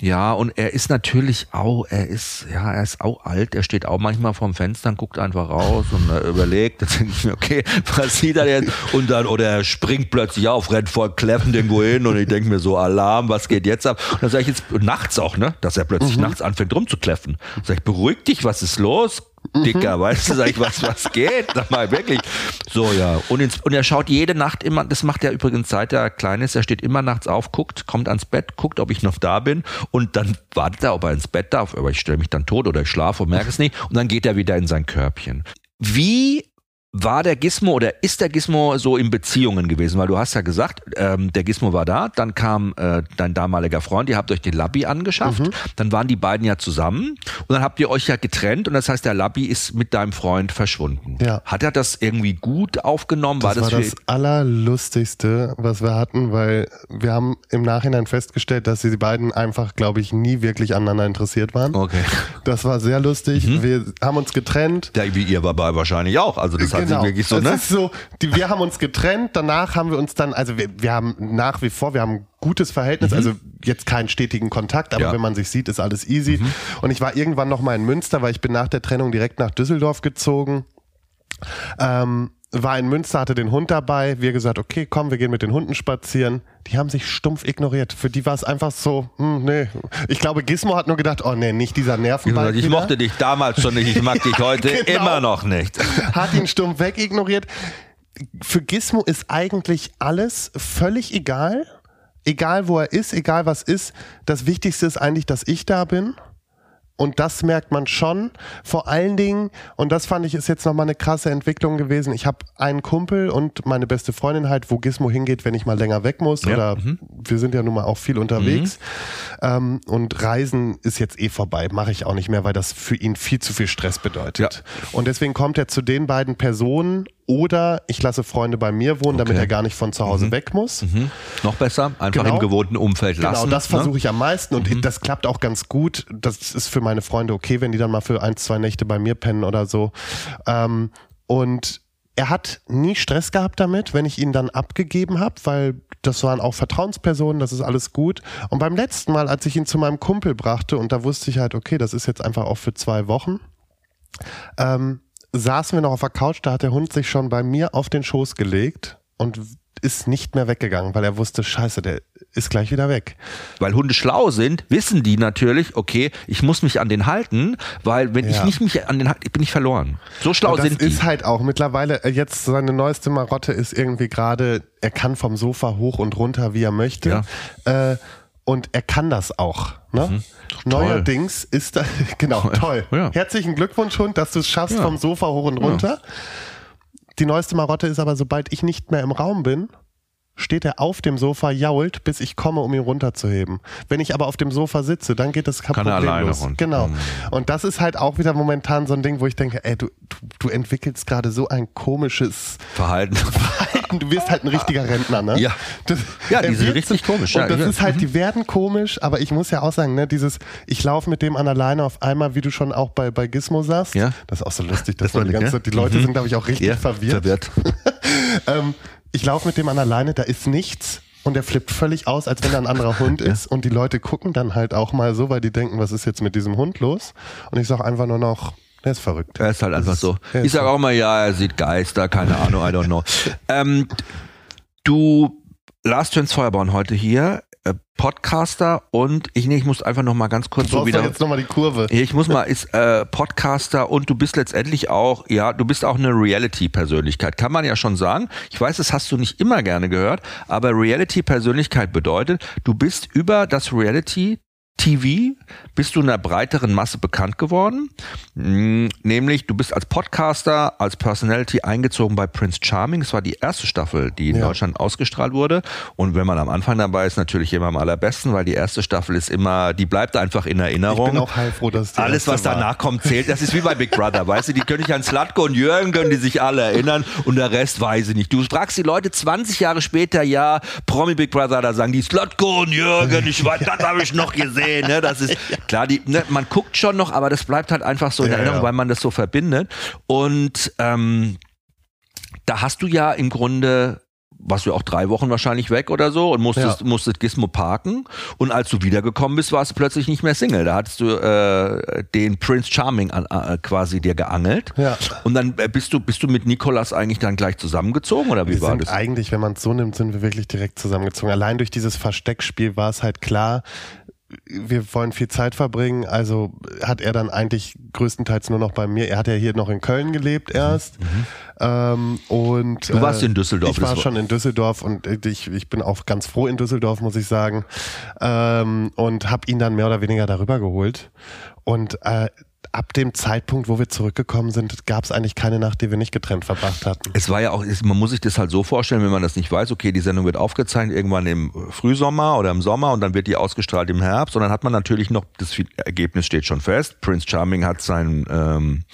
ja, und er ist natürlich auch, er ist, ja, er ist auch alt. Er steht auch manchmal vorm Fenster und guckt einfach raus und er überlegt. Da denke ich mir, okay, was sieht er jetzt? Und dann, oder er springt plötzlich auf, rennt voll kläffend irgendwo hin und ich denke mir so, Alarm, was geht jetzt ab? Und dann sage ich jetzt nachts auch, ne, dass er plötzlich nachts anfängt rumzukläffen. Sag ich, beruhig dich, was ist los? Dicker, weißt du, sag ich, was, was geht? Sag mal, wirklich. So, ja. Und, ins, und er schaut jede Nacht immer, das macht er übrigens seit er klein ist, er steht immer nachts auf, guckt, kommt ans Bett, guckt, ob ich noch da bin und dann wartet er, ob er ins Bett darf, aber ich stelle mich dann tot oder ich schlafe und merke es nicht und dann geht er wieder in sein Körbchen. Wie war der Gizmo oder ist der Gizmo so in Beziehungen gewesen? Weil du hast ja gesagt, ähm, der Gizmo war da, dann kam äh, dein damaliger Freund, ihr habt euch den Labby angeschafft, Mhm. dann waren die beiden ja zusammen und dann habt ihr euch ja getrennt und das heißt, der Labby ist mit deinem Freund verschwunden. Ja. Hat er das irgendwie gut aufgenommen? Das war für das Allerlustigste, was wir hatten, weil wir haben im Nachhinein festgestellt, dass die beiden einfach, glaube ich, nie wirklich aneinander interessiert waren. Okay. Mhm. Das war sehr lustig. Wir haben uns getrennt. Ja, wie ihr dabei wahrscheinlich auch. Also das hat sich wirklich so, es ne? ist so, die, wir haben uns getrennt, danach haben wir uns dann, also wir, wir haben nach wie vor, wir haben ein gutes Verhältnis, also jetzt keinen stetigen Kontakt, aber Mhm. Ja. Mhm. wenn man sich sieht, ist alles easy. Und ich war irgendwann noch mal in Münster, weil ich bin nach der Trennung direkt nach Düsseldorf gezogen. Ähm, war in Münster, hatte den Hund dabei. Wir gesagt, okay, komm, wir gehen mit den Hunden spazieren. Die haben sich stumpf ignoriert. Für die war es einfach so, hm, nee. Ich glaube, Gizmo hat nur gedacht, oh nee, nicht dieser Nervenball. Ich wieder. mochte dich damals schon nicht, ich mag dich heute Genau. immer noch nicht. hat ihn stumpf wegignoriert. Für Gizmo ist eigentlich alles völlig egal. Egal wo er ist, egal was ist. Das Wichtigste ist eigentlich, dass ich da bin. Und das merkt man schon. Vor allen Dingen, und das fand ich ist jetzt nochmal eine krasse Entwicklung gewesen. Ich habe einen Kumpel und meine beste Freundin halt, wo Gizmo hingeht, wenn ich mal länger weg muss. Ja, Oder wir sind ja nun mal auch viel unterwegs. Ähm, und Reisen ist jetzt eh vorbei. Mache ich auch nicht mehr, weil das für ihn viel zu viel Stress bedeutet. Ja. Und deswegen kommt er zu den beiden Personen oder ich lasse Freunde bei mir wohnen, damit Okay. er gar nicht von zu Hause weg muss. Hm? Noch besser, einfach Genau. im gewohnten Umfeld Genau, lassen. das ne? versuche ich am meisten und das klappt auch ganz gut. Das ist für meine Freunde okay, wenn die dann mal für ein, zwei Nächte bei mir pennen oder so. Ähm, und er hat nie Stress gehabt damit, wenn ich ihn dann abgegeben habe, weil das waren auch Vertrauenspersonen, das ist alles gut. Und beim letzten Mal, als ich ihn zu meinem Kumpel brachte, und da wusste ich halt, okay, das ist jetzt einfach auch für zwei Wochen, ähm, saßen wir noch auf der Couch, da hat der Hund sich schon bei mir auf den Schoß gelegt und ist nicht mehr weggegangen, weil er wusste, scheiße, der ist gleich wieder weg. Weil Hunde schlau sind, wissen die natürlich, okay, ich muss mich an den halten, weil wenn ich Ja. nicht mich an den halte, bin ich verloren. So schlau das sind die. ist halt auch mittlerweile, äh, jetzt seine neueste Marotte ist irgendwie gerade, er kann vom Sofa hoch und runter, wie er möchte. Äh, Und er kann das auch. Ne? Mhm. Neuerdings ist da, genau, toll. Ja. Herzlichen Glückwunsch, Hund, dass du es schaffst Ja. vom Sofa hoch und runter. Die neueste Marotte ist aber, sobald ich nicht mehr im Raum bin, steht er auf dem Sofa, jault, bis ich komme, um ihn runterzuheben. Wenn ich aber auf dem Sofa sitze, dann geht das kein Kann er alleine los. runter. Genau. Mhm. Und das ist halt auch wieder momentan so ein Ding, wo ich denke, ey, du, du, du entwickelst gerade so ein komisches Verhalten. Verhalten. Du wirst halt ein richtiger Rentner, ne? Ja. Das, Ja, die sind richtig komisch, Und ja. das Ja. ist halt, die werden komisch, aber ich muss ja auch sagen, ne, dieses, ich laufe mit dem an der Leine auf einmal, wie du schon auch bei, bei Gizmo sagst. Ja. Das ist auch so lustig, dass Das man die ganze? Zeit, die Leute Mhm. sind, glaube ich, auch richtig verwirrt. verwirrt. Ähm, ich laufe mit dem an der Leine, da ist nichts. Und der flippt völlig aus, als wenn er ein anderer Hund ist. Und die Leute gucken dann halt auch mal so, weil die denken, was ist jetzt mit diesem Hund los? Und ich sage einfach nur noch, der ist verrückt. Er ist halt einfach so. er Ich ist sage auch mal, ja, er sieht Geister, keine Ahnung, I don't know. ähm, du, Lars Töns Feuerborn heute hier, äh, Podcaster und ich, nee, ich muss einfach noch mal ganz kurz Du so wieder. jetzt nochmal die Kurve. Ich muss mal, ist äh, Podcaster und du bist letztendlich auch, ja, du bist auch eine Reality-Persönlichkeit, kann man ja schon sagen. Ich weiß, das hast du nicht immer gerne gehört, aber Reality-Persönlichkeit bedeutet, du bist über das Reality TV bist du einer breiteren Masse bekannt geworden. Mm, Nämlich, du bist als Podcaster, als Personality eingezogen bei Prince Charming. Das war die erste Staffel, die in Ja. Deutschland ausgestrahlt wurde. Und wenn man am Anfang dabei ist, natürlich immer am allerbesten, weil die erste Staffel ist immer, die bleibt einfach in Ich Erinnerung. bin auch heilfroh, dass die Alles, was war. danach kommt, zählt. Das ist wie bei Big Brother, weißt du? Die können sich an Slatko und Jürgen, können die sich alle erinnern und der Rest weiß ich nicht. Du fragst die Leute 20 Jahre später, ja, Promi Big Brother, da sagen die Slatko und Jürgen, ich weiß, das habe ich noch gesehen. Ne? Das ist klar, die, ne, man guckt schon noch, aber das bleibt halt einfach so in Ja, Erinnerung, ja. weil man das so verbindet. Und ähm, da hast du ja im Grunde warst du auch drei Wochen wahrscheinlich weg oder so und musstest, Ja. musstest Gizmo parken. Und als du wiedergekommen bist, warst du plötzlich nicht mehr Single. Da hattest du äh, den Prince Charming an, äh, quasi dir geangelt. Ja. Und dann äh, bist du, bist du mit Nikolas eigentlich dann gleich zusammengezogen oder wie Wir war das? eigentlich, wenn man es so nimmt, sind wir wirklich direkt zusammengezogen. Allein durch dieses Versteckspiel war es halt klar, wir wollen viel Zeit verbringen. Also hat er dann eigentlich größtenteils nur noch bei mir. Er hat ja hier noch in Köln gelebt erst. Ähm, und Mhm. Du warst in Düsseldorf, Ich war- schon in Düsseldorf und ich, ich bin auch ganz froh in Düsseldorf, muss ich sagen. Ähm, und habe ihn dann mehr oder weniger darüber geholt. Und äh, ab dem Zeitpunkt, wo wir zurückgekommen sind, gab es eigentlich keine Nacht, die wir nicht getrennt verbracht hatten. Es war ja auch, man muss sich das halt so vorstellen, wenn man das nicht weiß, okay, die Sendung wird aufgezeichnet irgendwann im Frühsommer oder im Sommer und dann wird die ausgestrahlt im Herbst und dann hat man natürlich noch, das Ergebnis steht schon fest, Prince Charming hat seinen, ähm,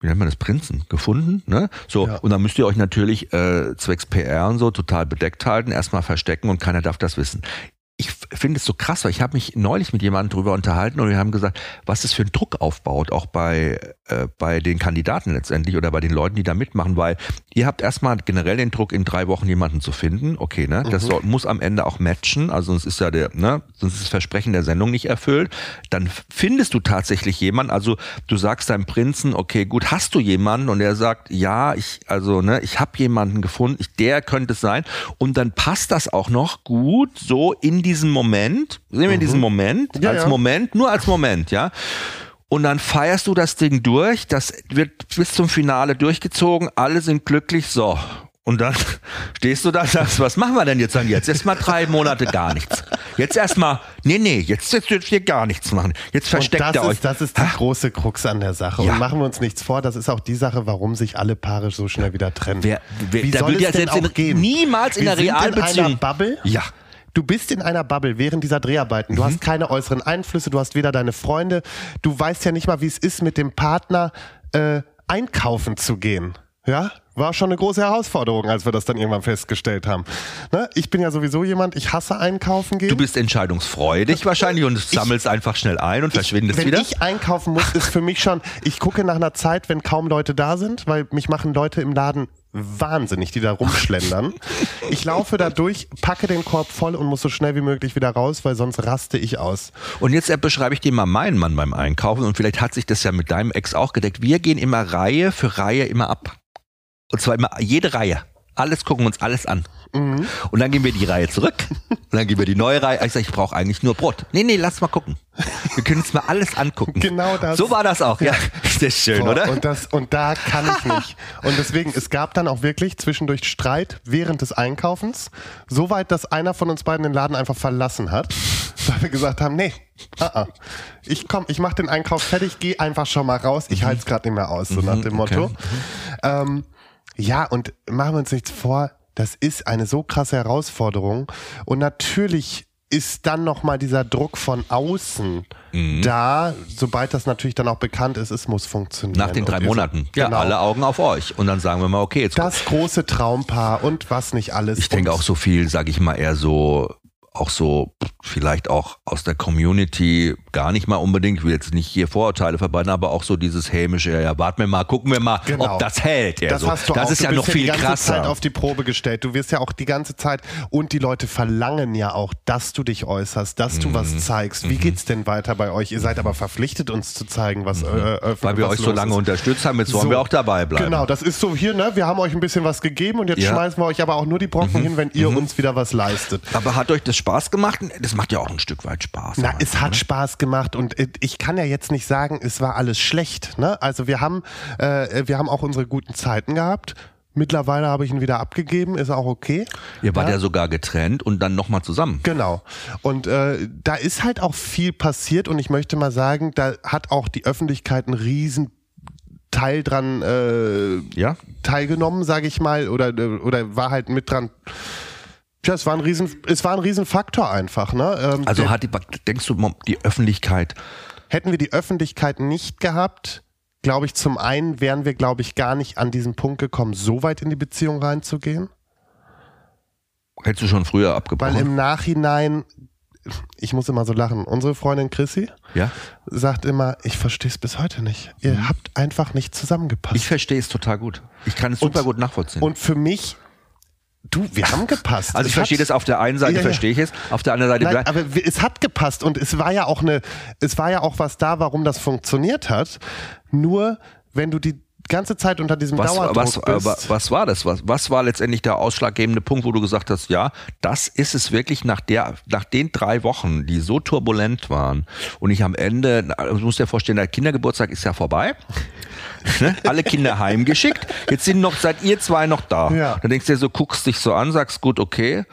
wie nennt man das, Prinzen gefunden, ne? So, Ja. und dann müsst ihr euch natürlich äh, zwecks PR und so total bedeckt halten, erstmal verstecken und keiner darf das wissen. Ich finde es so krass, weil ich habe mich neulich mit jemandem drüber unterhalten und wir haben gesagt, was das für einen Druck aufbaut, auch bei, äh, bei den Kandidaten letztendlich oder bei den Leuten, die da mitmachen, weil ihr habt erstmal generell den Druck, in drei Wochen jemanden zu finden. Okay, ne? Das soll, muss am Ende auch matchen, also sonst ist ja der, ne, sonst ist das Versprechen der Sendung nicht erfüllt. Dann findest du tatsächlich jemanden, also du sagst deinem Prinzen, okay, gut, hast du jemanden? Und er sagt, ja, ich, also, ne, ich habe jemanden gefunden, ich, der könnte es sein. Und dann passt das auch noch gut so in diesem Moment, sehen wir in diesem Moment, Ja, als ja. Moment, nur als Moment, ja. Und dann feierst du das Ding durch, das wird bis zum Finale durchgezogen, alle sind glücklich, so. Und dann stehst du da und sagst, was machen wir denn jetzt dann jetzt? Erst mal drei Monate gar nichts. Jetzt erstmal, nee, nee, jetzt, jetzt dürft ihr gar nichts machen. Jetzt versteckt und das ihr ist, euch. Das ist die große Krux an der Sache. Ja. Und machen wir uns nichts vor, das ist auch die Sache, warum sich alle Paare so schnell wieder trennen. Wer- wer- Wie soll würde ja es denn selbst in- auch gehen? niemals in Wir sind Realbeziehung- In einer Bubble. Ja. Du bist in einer Bubble während dieser Dreharbeiten. Du Mhm. hast keine äußeren Einflüsse, du hast weder deine Freunde, du weißt ja nicht mal, wie es ist, mit dem Partner äh, einkaufen zu gehen. Ja, war schon eine große Herausforderung, als wir das dann irgendwann festgestellt haben. Ne? Ich bin ja sowieso jemand, ich hasse einkaufen gehen. Du bist entscheidungsfreudig wahrscheinlich und sammelst einfach schnell ein und verschwindest wenn wieder. ich einkaufen muss, ist für mich schon, ich gucke nach einer Zeit, wenn kaum Leute da sind, weil mich machen Leute im Laden wahnsinnig, die da rumschlendern. Ich laufe da durch, packe den Korb voll und muss so schnell wie möglich wieder raus, weil sonst raste ich aus. Und jetzt äh, beschreibe ich dir mal meinen Mann beim Einkaufen und vielleicht hat sich das ja mit deinem Ex auch gedeckt. Wir gehen immer Reihe für Reihe immer ab. Und zwar immer jede Reihe. Alles gucken wir uns alles an. Und dann gehen wir die Reihe zurück. Und dann gehen wir die neue Reihe. Ich sage, ich brauche eigentlich nur Brot. Nee, nee, lass mal gucken. Wir können uns mal alles angucken. Genau das. So war das auch, ja. Ist das schön, Boah, oder? Und, das, und da kann ich nicht. Und deswegen, es gab dann auch wirklich zwischendurch Streit während des Einkaufens. So weit, dass einer von uns beiden den Laden einfach verlassen hat. Weil wir gesagt haben, nee, uh -uh. ich komm, ich mach den Einkauf fertig, geh einfach schon mal raus. Ich halte es gerade nicht mehr aus, so nach dem Motto. okay. Ähm, ja, und machen wir uns nichts vor, das ist eine so krasse Herausforderung. Und natürlich ist dann nochmal dieser Druck von außen Mhm. da, sobald das natürlich dann auch bekannt ist, es muss funktionieren. Nach den drei Und Monaten. sind- Ja, genau. alle Augen auf euch. Und dann sagen wir mal, okay, jetzt Das große Traumpaar und was nicht alles. Ich denke auch so viel, sage ich mal, eher so, auch so vielleicht auch aus der Community, gar nicht mal unbedingt, ich will jetzt nicht hier Vorurteile verbreiten, aber auch so dieses hämische, ja, ja, warten wir mal, gucken wir mal, Genau. ob das hält. Ja, Das so. hast du das auch. ist du ja noch viel die ganze krasser. Zeit auf die Probe gestellt. Du wirst ja auch die ganze Zeit und die Leute verlangen ja auch, dass du dich äußerst, dass du Mhm. was zeigst. Wie geht's denn weiter bei euch? Ihr seid aber verpflichtet, uns zu zeigen, was äh, äh, Mhm. Weil wir euch so lange ist. unterstützt haben, jetzt wollen So. wir auch dabei bleiben. Genau, das ist so hier, ne? Wir haben euch ein bisschen was gegeben und jetzt Ja. Mhm. schmeißen wir euch aber auch nur die Brocken hin, wenn ihr uns wieder was leistet. Aber hat euch das Spaß gemacht? Das macht ja auch ein Stück weit Spaß. Na, es hat ne? Spaß gemacht und ich kann ja jetzt nicht sagen, es war alles schlecht. Ne? Also wir haben, äh, wir haben auch unsere guten Zeiten gehabt. Mittlerweile habe ich ihn wieder abgegeben, ist auch okay. Ihr wart ja, sogar getrennt und dann nochmal zusammen. Genau. Und äh, da ist halt auch viel passiert und ich möchte mal sagen, da hat auch die Öffentlichkeit einen riesen Teil dran äh, Ja? teilgenommen, sage ich mal, oder oder war halt mit dran. Tja, es war ein riesen, es war ein Riesenfaktor einfach. Ne? Ähm, Also hat die, denkst du, die Öffentlichkeit, Hätten wir die Öffentlichkeit nicht gehabt, glaube ich, zum einen wären wir, glaube ich, gar nicht an diesen Punkt gekommen, so weit in die Beziehung reinzugehen. hättest du schon früher Weil abgebrochen? im Nachhinein, ich muss immer so lachen, unsere Freundin Chrissy ja? sagt immer, ich verstehe es bis heute nicht. Ihr habt einfach nicht zusammengepasst. Mhm. Ich verstehe es total gut. Ich kann es super gut nachvollziehen. Und für mich, du, wir haben gepasst. also ich Es verstehe das auf der einen Seite, Ja, verstehe ich es, auf der anderen Seite Nein, bleibt. aber es hat gepasst und es war ja auch eine, es war ja auch was da, warum das funktioniert hat. Nur wenn du die ganze Zeit unter diesem Was, Dauerdruck was, bist. was, was war das? Was, was war letztendlich der ausschlaggebende Punkt, wo du gesagt hast, ja, das ist es wirklich nach der, nach den drei Wochen, die so turbulent waren und ich am Ende, du musst dir vorstellen, der Kindergeburtstag ist ja vorbei. ne? Alle Kinder heimgeschickt. Jetzt sind noch, seid ihr zwei noch da. Ja. Dann denkst du dir so, guckst dich so an, sagst gut, okay.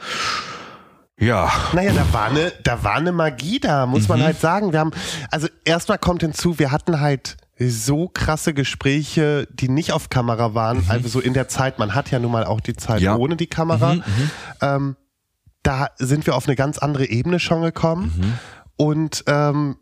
Ja, Naja, da war eine, da war eine Magie da, muss Mhm. man halt sagen. Wir haben, also erstmal kommt hinzu, wir hatten halt so krasse Gespräche, die nicht auf Kamera waren, also so in der Zeit, man hat ja nun mal auch die Zeit Mhm. Ja. ohne die Kamera. Mhm, Ähm, da sind wir auf eine ganz andere Ebene schon gekommen Mhm. und ähm,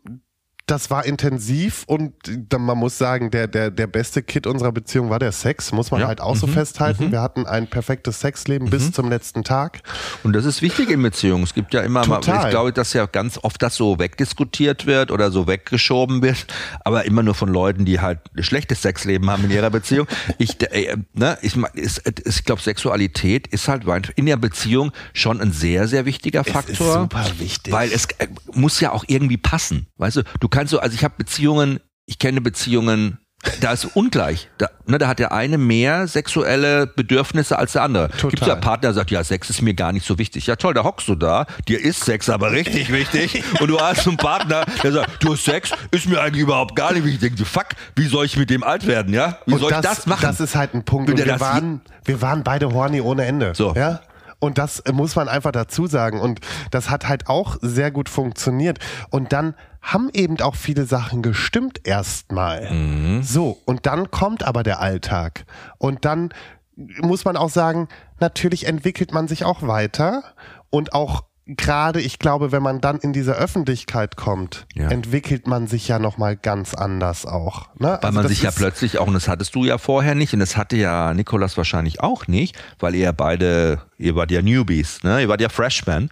das war intensiv und man muss sagen, der, der, der beste Kit unserer Beziehung war der Sex, muss man Ja. halt auch so Mhm. festhalten. Wir hatten ein perfektes Sexleben bis zum letzten Tag. Und das ist wichtig in Beziehungen. Es gibt ja immer mal, Total. ich glaube, dass ja ganz oft das so wegdiskutiert wird oder so weggeschoben wird, aber immer nur von Leuten, die halt ein schlechtes Sexleben haben in ihrer Beziehung. Ich, äh, ne, ich, ist, ich glaube, Sexualität ist halt in der Beziehung schon ein sehr, sehr wichtiger Faktor. ist super wichtig. Weil es äh, muss ja auch irgendwie passen. Weißt du, du kannst so, also ich habe Beziehungen, ich kenne Beziehungen, da ist ungleich. Da, ne, da hat der eine mehr sexuelle Bedürfnisse als der andere. Gibt es einen Partner, der sagt, ja, Sex ist mir gar nicht so wichtig. Ja toll, da hockst du da, dir ist Sex aber richtig wichtig. Und du hast einen Partner, der sagt, du hast Sex, ist mir eigentlich überhaupt gar nicht wichtig. Ich denke, fuck, wie soll ich mit dem alt werden, ja? Wie Und soll ich das machen? Das ist halt ein Punkt. Und der wir, das waren, wir waren beide horny ohne Ende. So. Ja? Und das muss man einfach dazu sagen. Und das hat halt auch sehr gut funktioniert. Und dann haben eben auch viele Sachen gestimmt erstmal. Mhm. So, und dann kommt aber der Alltag. Und dann muss man auch sagen, natürlich entwickelt man sich auch weiter und auch gerade, ich glaube, wenn man dann in diese Öffentlichkeit kommt, Ja. entwickelt man sich ja nochmal ganz anders auch. Ne? Weil Also man das sich ja plötzlich auch, und das hattest du ja vorher nicht, und das hatte ja Nikolas wahrscheinlich auch nicht, weil ihr beide, ihr wart ja Newbies, ne? ihr wart ja Freshmen,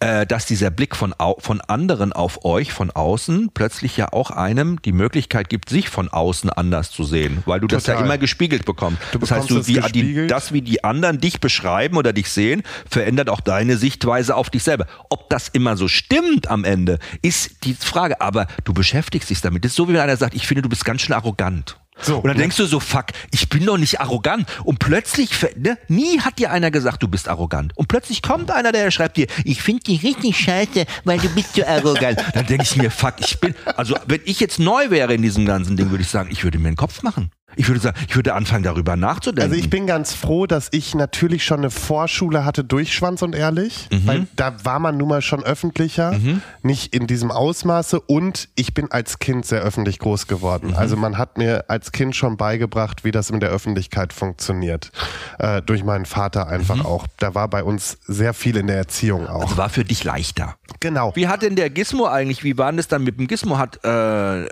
äh, dass dieser Blick von, von anderen auf euch von außen plötzlich ja auch einem die Möglichkeit gibt, sich von außen anders zu sehen, weil du das ja Total. immer gespiegelt bekommst. Du das heißt, du, es wie, die, das, wie die anderen dich beschreiben oder dich sehen, verändert auch deine Sichtweise auf dich selber. Ob das immer so stimmt am Ende, ist die Frage. Aber du beschäftigst dich damit. Das ist so, wie wenn einer sagt, ich finde, du bist ganz schön arrogant. So, und dann denkst du so, fuck, ich bin doch nicht arrogant. Und plötzlich, ne, nie hat dir einer gesagt, du bist arrogant. Und plötzlich kommt einer, der schreibt dir, ich finde dich richtig scheiße, weil du bist so arrogant. dann denke ich mir, fuck, ich bin, also wenn ich jetzt neu wäre in diesem ganzen Ding, würde ich sagen, ich würde mir den Kopf machen. Ich würde sagen, ich würde anfangen, darüber nachzudenken. Also ich bin ganz froh, dass ich natürlich schon eine Vorschule hatte durch Schwanz und Ehrlich, mhm. weil da war man nun mal schon öffentlicher, mhm. nicht in diesem Ausmaße und ich bin als Kind sehr öffentlich groß geworden. Mhm. Also man hat mir als Kind schon beigebracht, wie das in der Öffentlichkeit funktioniert. Äh, durch meinen Vater einfach mhm. auch. Da war bei uns sehr viel in der Erziehung auch. Also war für dich leichter. Genau. Wie hat denn der Gizmo eigentlich, wie war denn das dann mit dem Gizmo? Hat äh,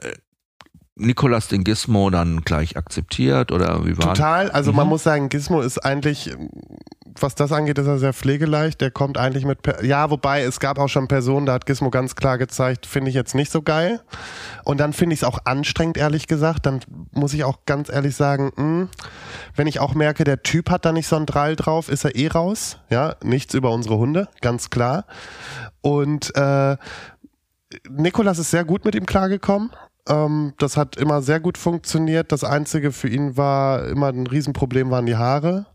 Nikolas den Gizmo dann gleich akzeptiert oder wie war Total, also mhm. man muss sagen, Gizmo ist eigentlich, was das angeht, ist er sehr pflegeleicht. Der kommt eigentlich mit, ja, wobei es gab auch schon Personen, da hat Gizmo ganz klar gezeigt, finde ich jetzt nicht so geil. Und dann finde ich es auch anstrengend, ehrlich gesagt. Dann muss ich auch ganz ehrlich sagen, mh, hm, wenn ich auch merke, der Typ hat da nicht so ein Drall drauf, ist er eh raus. Ja, nichts über unsere Hunde, ganz klar. Und äh, Nikolas ist sehr gut mit ihm klargekommen. Ähm, das hat immer sehr gut funktioniert. Das Einzige für ihn war immer ein Riesenproblem waren die Haare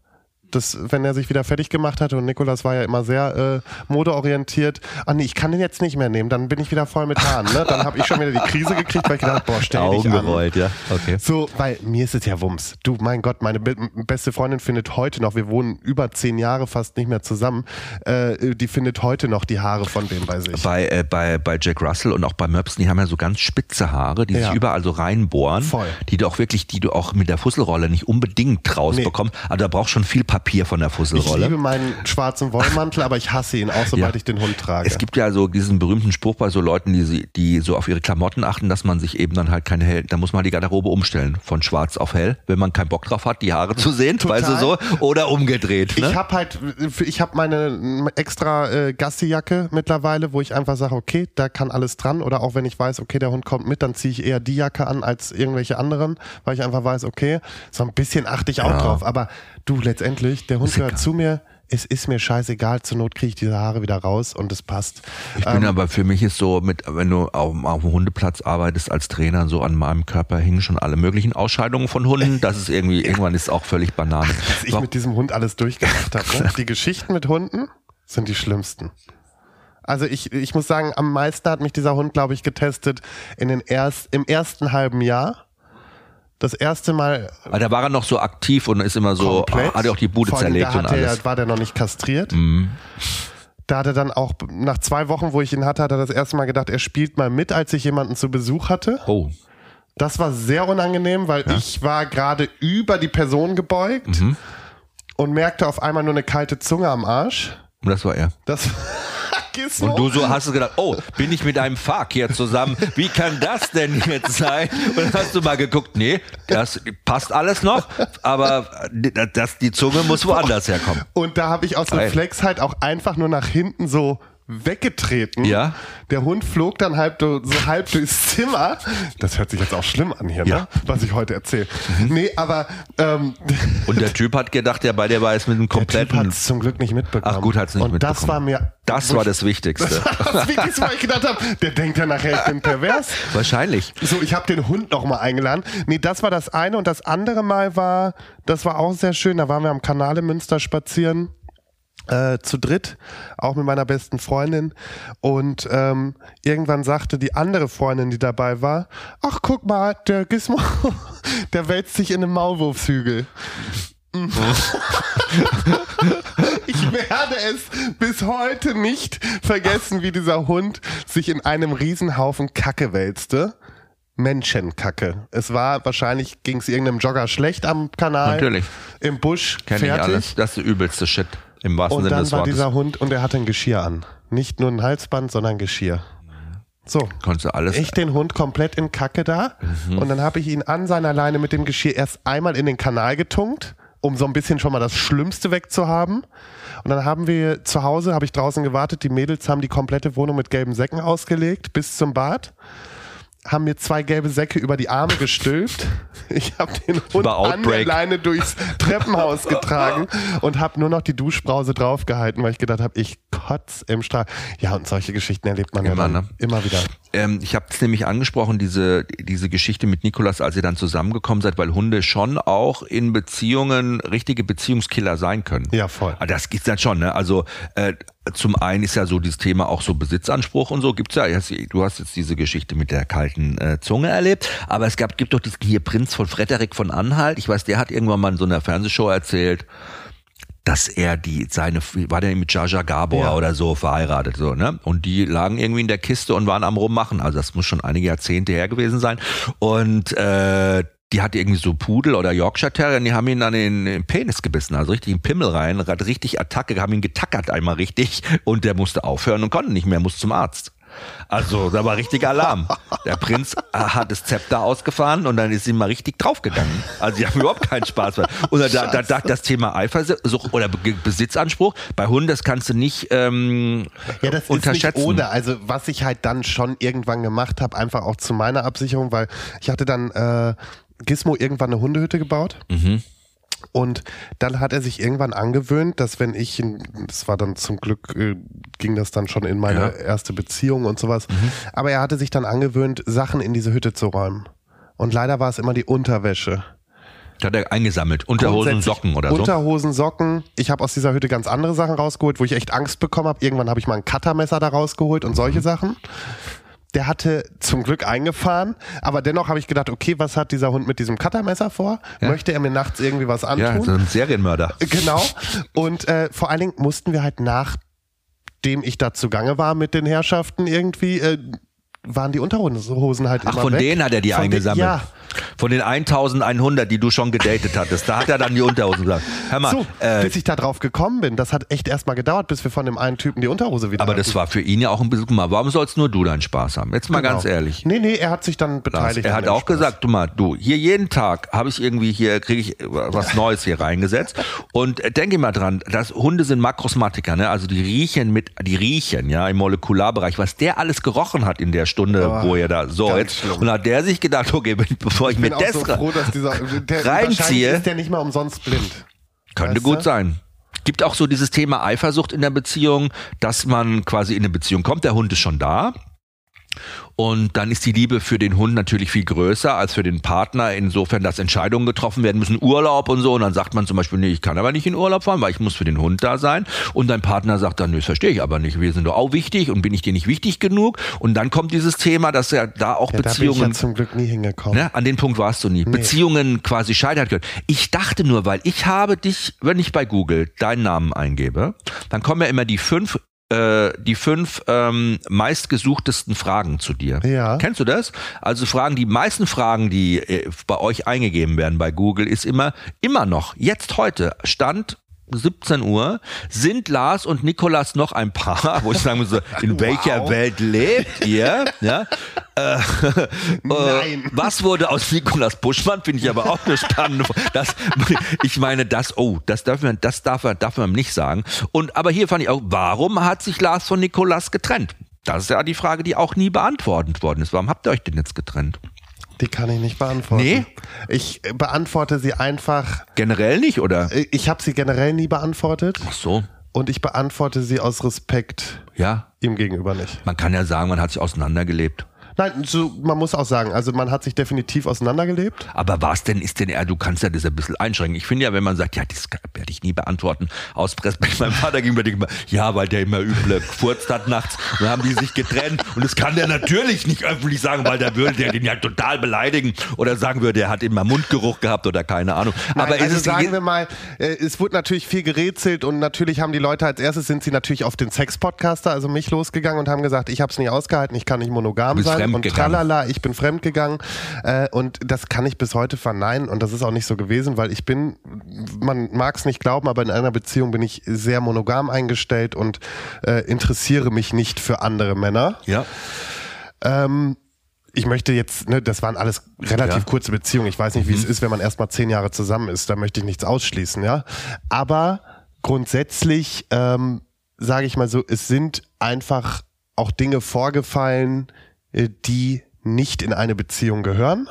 das, wenn er sich wieder fertig gemacht hatte und Nikolas war ja immer sehr äh, modeorientiert, ah nee, ich kann den jetzt nicht mehr nehmen, dann bin ich wieder voll mit Haaren. Ne? Dann habe ich schon wieder die Krise gekriegt, weil ich gedacht, boah, stell Augen dich an. gerollt, ja. Okay. So, weil mir ist es ja Wumms. Du, mein Gott, meine be beste Freundin findet heute noch, wir wohnen über zehn Jahre fast nicht mehr zusammen, äh, die findet heute noch die Haare von dem bei sich. Bei, äh, bei, bei Jack Russell und auch bei Möpsen, die haben ja so ganz spitze Haare, die ja. sich überall so reinbohren, Voll. die du auch wirklich, die du auch mit der Fusselrolle nicht unbedingt rausbekommst. Nee. Also da brauchst schon viel Papier von der Fusselrolle. Ich liebe meinen schwarzen Wollmantel, aber ich hasse ihn auch, sobald ja. ich den Hund trage. Es gibt ja so diesen berühmten Spruch bei so Leuten, die, die so auf ihre Klamotten achten, dass man sich eben dann halt keine hell, da muss man die Garderobe umstellen von schwarz auf hell, wenn man keinen Bock drauf hat, die Haare zu sehen, Total. weißt du so, oder umgedreht. Ne? Ich habe halt, ich habe meine extra äh, Gassi-Jacke mittlerweile, wo ich einfach sage, okay, da kann alles dran, oder auch wenn ich weiß, okay, der Hund kommt mit, dann ziehe ich eher die Jacke an als irgendwelche anderen, weil ich einfach weiß, okay, so ein bisschen achte ich auch ja. drauf, aber du letztendlich, der Hund gehört zu mir, es ist mir scheißegal, zur Not kriege ich diese Haare wieder raus und es passt. Ich bin ähm, aber für mich ist so, mit, wenn du auf, auf dem Hundeplatz arbeitest als Trainer, so an meinem Körper hingen schon alle möglichen Ausscheidungen von Hunden. Das ist irgendwie, irgendwann ist auch völlig Banane. Was ich mit diesem Hund alles durchgemacht habe. Ne? Die Geschichten mit Hunden sind die schlimmsten. Also ich, ich muss sagen, am meisten hat mich dieser Hund, glaube ich, getestet in den erst, im ersten halben Jahr das erste Mal. Weil da war er noch so aktiv und ist immer so, komplett, hat er auch die Bude zerlegt da und alles. Er, war der noch nicht kastriert. Mhm. Da hat er dann auch, nach zwei Wochen, wo ich ihn hatte, hat er das erste Mal gedacht, er spielt mal mit, als ich jemanden zu Besuch hatte. Oh. Das war sehr unangenehm, weil ja. ich war gerade über die Person gebeugt mhm. und merkte auf einmal nur eine kalte Zunge am Arsch. Und das war er. Das Gizmo. Und du so hast du gedacht, oh, bin ich mit einem Fakir zusammen? Wie kann das denn jetzt sein? Und dann hast du mal geguckt, nee, das passt alles noch, aber das, die Zunge muss woanders herkommen. Und da habe ich aus Reflex halt auch einfach nur nach hinten so weggetreten. Ja. Der Hund flog dann halb so halb durchs Zimmer. Das hört sich jetzt auch schlimm an hier, ja. ne? was ich heute erzähle. Mhm. Nee, aber ähm, und der Typ hat gedacht, der bei dir war jetzt mit einem kompletten. Der Typ hat es zum Glück nicht mitbekommen. Ach gut, hat es nicht und mitbekommen. Das war mir. Das war das Wichtigste. Das war das Wichtigste, was ich gedacht habe. Der denkt ja nachher, ich bin pervers. Wahrscheinlich. So, ich habe den Hund noch mal eingeladen. Nee, das war das eine und das andere Mal war, das war auch sehr schön. Da waren wir am Kanal in Münster spazieren äh, zu dritt, auch mit meiner besten Freundin. Und ähm, irgendwann sagte die andere Freundin, die dabei war, ach guck mal, der Gizmo, der wälzt sich in einem Maulwurfshügel. ich werde es bis heute nicht vergessen, wie dieser Hund sich in einem Riesenhaufen Kacke wälzte. Menschenkacke. Es war wahrscheinlich ging es irgendeinem Jogger schlecht am Kanal. Natürlich. Im Busch. Kenn fertig. ich alles. Das ist der übelste Shit. Im wahrsten und Sinne des Wortes. Und dann war dieser Hund und er hatte ein Geschirr an. Nicht nur ein Halsband, sondern Geschirr. So. Konntest du alles. Ich den Hund komplett in Kacke da. Mhm. Und dann habe ich ihn an seiner Leine mit dem Geschirr erst einmal in den Kanal getunkt, um so ein bisschen schon mal das Schlimmste wegzuhaben. Und dann haben wir zu Hause, habe ich draußen gewartet, die Mädels haben die komplette Wohnung mit gelben Säcken ausgelegt bis zum Bad. Haben mir zwei gelbe Säcke über die Arme gestülpt. Ich habe den Hund an der Leine durchs Treppenhaus getragen und habe nur noch die Duschbrause draufgehalten, weil ich gedacht habe, ich kotz im Strahl. Ja, und solche Geschichten erlebt man immer, ja ne? immer wieder. Ähm, ich habe es nämlich angesprochen, diese, diese Geschichte mit Nikolas, als ihr dann zusammengekommen seid, weil Hunde schon auch in Beziehungen richtige Beziehungskiller sein können. Ja, voll. Ah, das gibt's dann schon, ne? Also äh, zum einen ist ja so dieses Thema auch so Besitzanspruch und so gibt's ja. Du hast jetzt diese Geschichte mit der kalten äh, Zunge erlebt, aber es gab gibt doch diesen hier Prinz von Frederik von Anhalt. Ich weiß, der hat irgendwann mal in so einer Fernsehshow erzählt, dass er die seine war der mit Jaja Gabor ja. oder so verheiratet so ne und die lagen irgendwie in der Kiste und waren am rummachen also das muss schon einige Jahrzehnte her gewesen sein und äh, die hatte irgendwie so Pudel oder Yorkshire Terrier und die haben ihn dann in den Penis gebissen, also richtig in Pimmel rein, hat richtig Attacke, haben ihn getackert einmal richtig und der musste aufhören und konnte nicht mehr, muss zum Arzt. Also, da war richtig Alarm. Der Prinz hat das Zepter ausgefahren und dann ist ihm mal richtig draufgegangen. Also, die haben überhaupt keinen Spaß mehr. Und da, da, da, das Thema Eifersucht oder Besitzanspruch, bei Hunden, das kannst du nicht ähm, ja, das unterschätzen. Ist nicht ohne. Also, was ich halt dann schon irgendwann gemacht habe, einfach auch zu meiner Absicherung, weil ich hatte dann äh, Gizmo irgendwann eine Hundehütte gebaut. Mhm. Und dann hat er sich irgendwann angewöhnt, dass wenn ich, das war dann zum Glück, äh, ging das dann schon in meine ja. erste Beziehung und sowas, mhm. aber er hatte sich dann angewöhnt, Sachen in diese Hütte zu räumen. Und leider war es immer die Unterwäsche. Das hat er eingesammelt. Unterhosen, Socken oder so? Unterhosen, Socken. Ich habe aus dieser Hütte ganz andere Sachen rausgeholt, wo ich echt Angst bekommen habe. Irgendwann habe ich mal ein Cuttermesser da rausgeholt und solche mhm. Sachen der hatte zum Glück eingefahren, aber dennoch habe ich gedacht, okay, was hat dieser Hund mit diesem Cuttermesser vor? Ja. Möchte er mir nachts irgendwie was antun? Ja, so ein Serienmörder. Genau. Und äh, vor allen Dingen mussten wir halt nachdem ich da zugange war mit den Herrschaften irgendwie, äh, waren die Unterhosen halt Ach, immer von weg. denen hat er die von eingesammelt? Den, ja. Von den 1100, die du schon gedatet hattest, da hat er dann die Unterhosen gesagt. Hör mal, so, äh, bis ich da drauf gekommen bin, das hat echt erstmal gedauert, bis wir von dem einen Typen die Unterhose wieder Aber hatten. das war für ihn ja auch ein bisschen, mal, warum sollst nur du deinen Spaß haben? Jetzt mal genau. ganz ehrlich. Nee, nee, er hat sich dann beteiligt. er hat auch Spaß. gesagt, du mal, du, hier jeden Tag habe ich irgendwie hier, kriege ich was Neues hier reingesetzt und denke mal dran, dass Hunde sind Makrosmatiker, ne? also die riechen mit, die riechen, ja, im Molekularbereich, was der alles gerochen hat in der Stunde, oh, wo er da, so jetzt, schlimm. und hat der sich gedacht, okay, bevor ich, ich mir das so froh, dass dieser, der, reinziehe. ist der nicht mal umsonst blind. Könnte gut du? sein. Gibt auch so dieses Thema Eifersucht in der Beziehung, dass man quasi in eine Beziehung kommt, der Hund ist schon da und dann ist die Liebe für den Hund natürlich viel größer als für den Partner, insofern, dass Entscheidungen getroffen werden müssen, Urlaub und so. Und dann sagt man zum Beispiel, nee, ich kann aber nicht in Urlaub fahren, weil ich muss für den Hund da sein. Und dein Partner sagt dann, nee, das verstehe ich aber nicht. Wir sind doch auch wichtig und bin ich dir nicht wichtig genug? Und dann kommt dieses Thema, dass ja da auch ja, Beziehungen. Da bin ich ja zum Glück nie hingekommen. Ne, an den Punkt warst du nie. Nee. Beziehungen quasi scheitern können. Ich dachte nur, weil ich habe dich, wenn ich bei Google deinen Namen eingebe, dann kommen ja immer die fünf äh, die fünf ähm, meistgesuchtesten Fragen zu dir. Ja. Kennst du das? Also Fragen, die meisten Fragen, die äh, bei euch eingegeben werden bei Google, ist immer, immer noch, jetzt heute, Stand 17 Uhr, sind Lars und Nikolas noch ein Paar, wo ich sagen muss, in wow. welcher Welt lebt ihr? Ja? Äh, äh, Nein. Was wurde aus Nikolas Buschmann? Finde ich aber auch eine spannende das, Ich meine, das, oh, das darf man, das darf, darf man nicht sagen. Und aber hier fand ich auch, warum hat sich Lars von Nikolas getrennt? Das ist ja die Frage, die auch nie beantwortet worden ist. Warum habt ihr euch denn jetzt getrennt? Die kann ich nicht beantworten. Nee? Ich beantworte sie einfach. Generell nicht, oder? Ich habe sie generell nie beantwortet. Ach so. Und ich beantworte sie aus Respekt ja. ihm gegenüber nicht. Man kann ja sagen, man hat sich auseinandergelebt. Nein, so, man muss auch sagen, also man hat sich definitiv auseinandergelebt. Aber was denn ist denn er, du kannst ja das ein bisschen einschränken. Ich finde ja, wenn man sagt, ja, das werde ich nie beantworten, aus Respekt meinem Vater gegenüber, denke ich ja, weil der immer üble gefurzt hat nachts, dann haben die sich getrennt und das kann der natürlich nicht öffentlich sagen, weil der würde der den ja total beleidigen oder sagen würde, er hat immer Mundgeruch gehabt oder keine Ahnung. Nein, Aber also sagen wir mal, äh, es wurde natürlich viel gerätselt und natürlich haben die Leute als erstes sind sie natürlich auf den Sex-Podcaster, also mich losgegangen und haben gesagt, ich habe es nicht ausgehalten, ich kann nicht monogam sein und tralala, ich bin fremdgegangen. Äh, und das kann ich bis heute verneinen und das ist auch nicht so gewesen, weil ich bin, man mag es nicht glauben, aber in einer Beziehung bin ich sehr monogam eingestellt und äh, interessiere mich nicht für andere Männer. Ja. Ähm, ich möchte jetzt, ne, das waren alles relativ ja. kurze Beziehungen. Ich weiß nicht, wie mhm. es ist, wenn man erst mal zehn Jahre zusammen ist. Da möchte ich nichts ausschließen, ja. Aber grundsätzlich ähm, sage ich mal so, es sind einfach auch Dinge vorgefallen, die nicht in eine Beziehung gehören.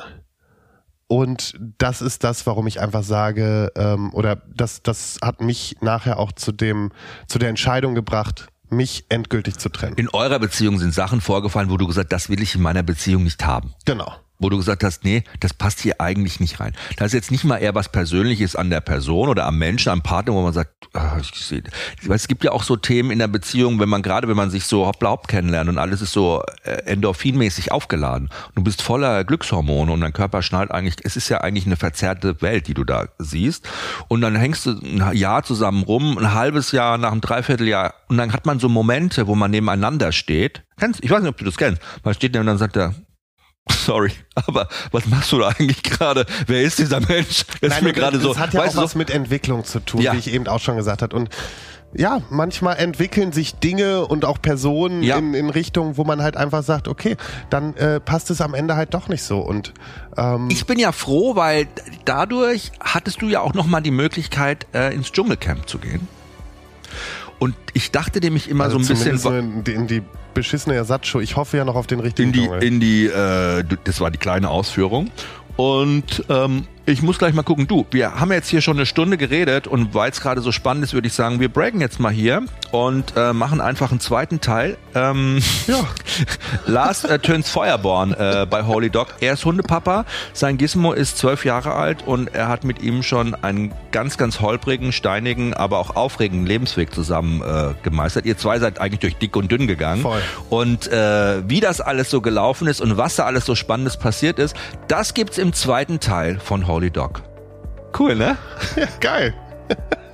Und das ist das, warum ich einfach sage, ähm, oder das, das hat mich nachher auch zu dem, zu der Entscheidung gebracht, mich endgültig zu trennen. In eurer Beziehung sind Sachen vorgefallen, wo du gesagt, das will ich in meiner Beziehung nicht haben. Genau wo du gesagt hast, nee, das passt hier eigentlich nicht rein. Da ist jetzt nicht mal eher was Persönliches an der Person oder am Menschen, am Partner, wo man sagt, ach, ich sehe, es gibt ja auch so Themen in der Beziehung, wenn man gerade, wenn man sich so hoppla hopp kennenlernt und alles ist so äh, endorphinmäßig aufgeladen, du bist voller Glückshormone und dein Körper schnallt eigentlich, es ist ja eigentlich eine verzerrte Welt, die du da siehst und dann hängst du ein Jahr zusammen rum, ein halbes Jahr, nach einem Dreivierteljahr und dann hat man so Momente, wo man nebeneinander steht. Kennst, ich weiß nicht, ob du das kennst. Man steht neben und dann sagt er, Sorry, aber was machst du da eigentlich gerade? Wer ist dieser Mensch? Das Nein, ist mir gerade so. Das hat ja auch was so? mit Entwicklung zu tun, ja. wie ich eben auch schon gesagt habe. Und ja, manchmal entwickeln sich Dinge und auch Personen ja. in, in Richtungen, wo man halt einfach sagt, okay, dann äh, passt es am Ende halt doch nicht so. Und ähm ich bin ja froh, weil dadurch hattest du ja auch noch mal die Möglichkeit, äh, ins Dschungelcamp zu gehen. Und ich dachte nämlich immer also so ein bisschen in die, in die beschissene Ersatzshow. Ich hoffe ja noch auf den richtigen. In die, Dschungel. in die, äh, das war die kleine Ausführung. Und ähm, ich muss gleich mal gucken. Du, wir haben jetzt hier schon eine Stunde geredet und weil es gerade so spannend ist, würde ich sagen, wir breaken jetzt mal hier und äh, machen einfach einen zweiten Teil. Ähm, ja. Lars äh, turns Feuerborn äh, bei Holy Dog. Er ist Hundepapa. Sein Gizmo ist zwölf Jahre alt und er hat mit ihm schon einen ganz, ganz holprigen, steinigen, aber auch aufregenden Lebensweg zusammen äh, gemeistert. Ihr zwei seid eigentlich durch dick und dünn gegangen. Voll. Und äh, wie das alles so gelaufen ist und was da alles so Spannendes passiert ist, das gibt's im zweiten Teil von Holy Dog. Cool, ne? Ja, geil.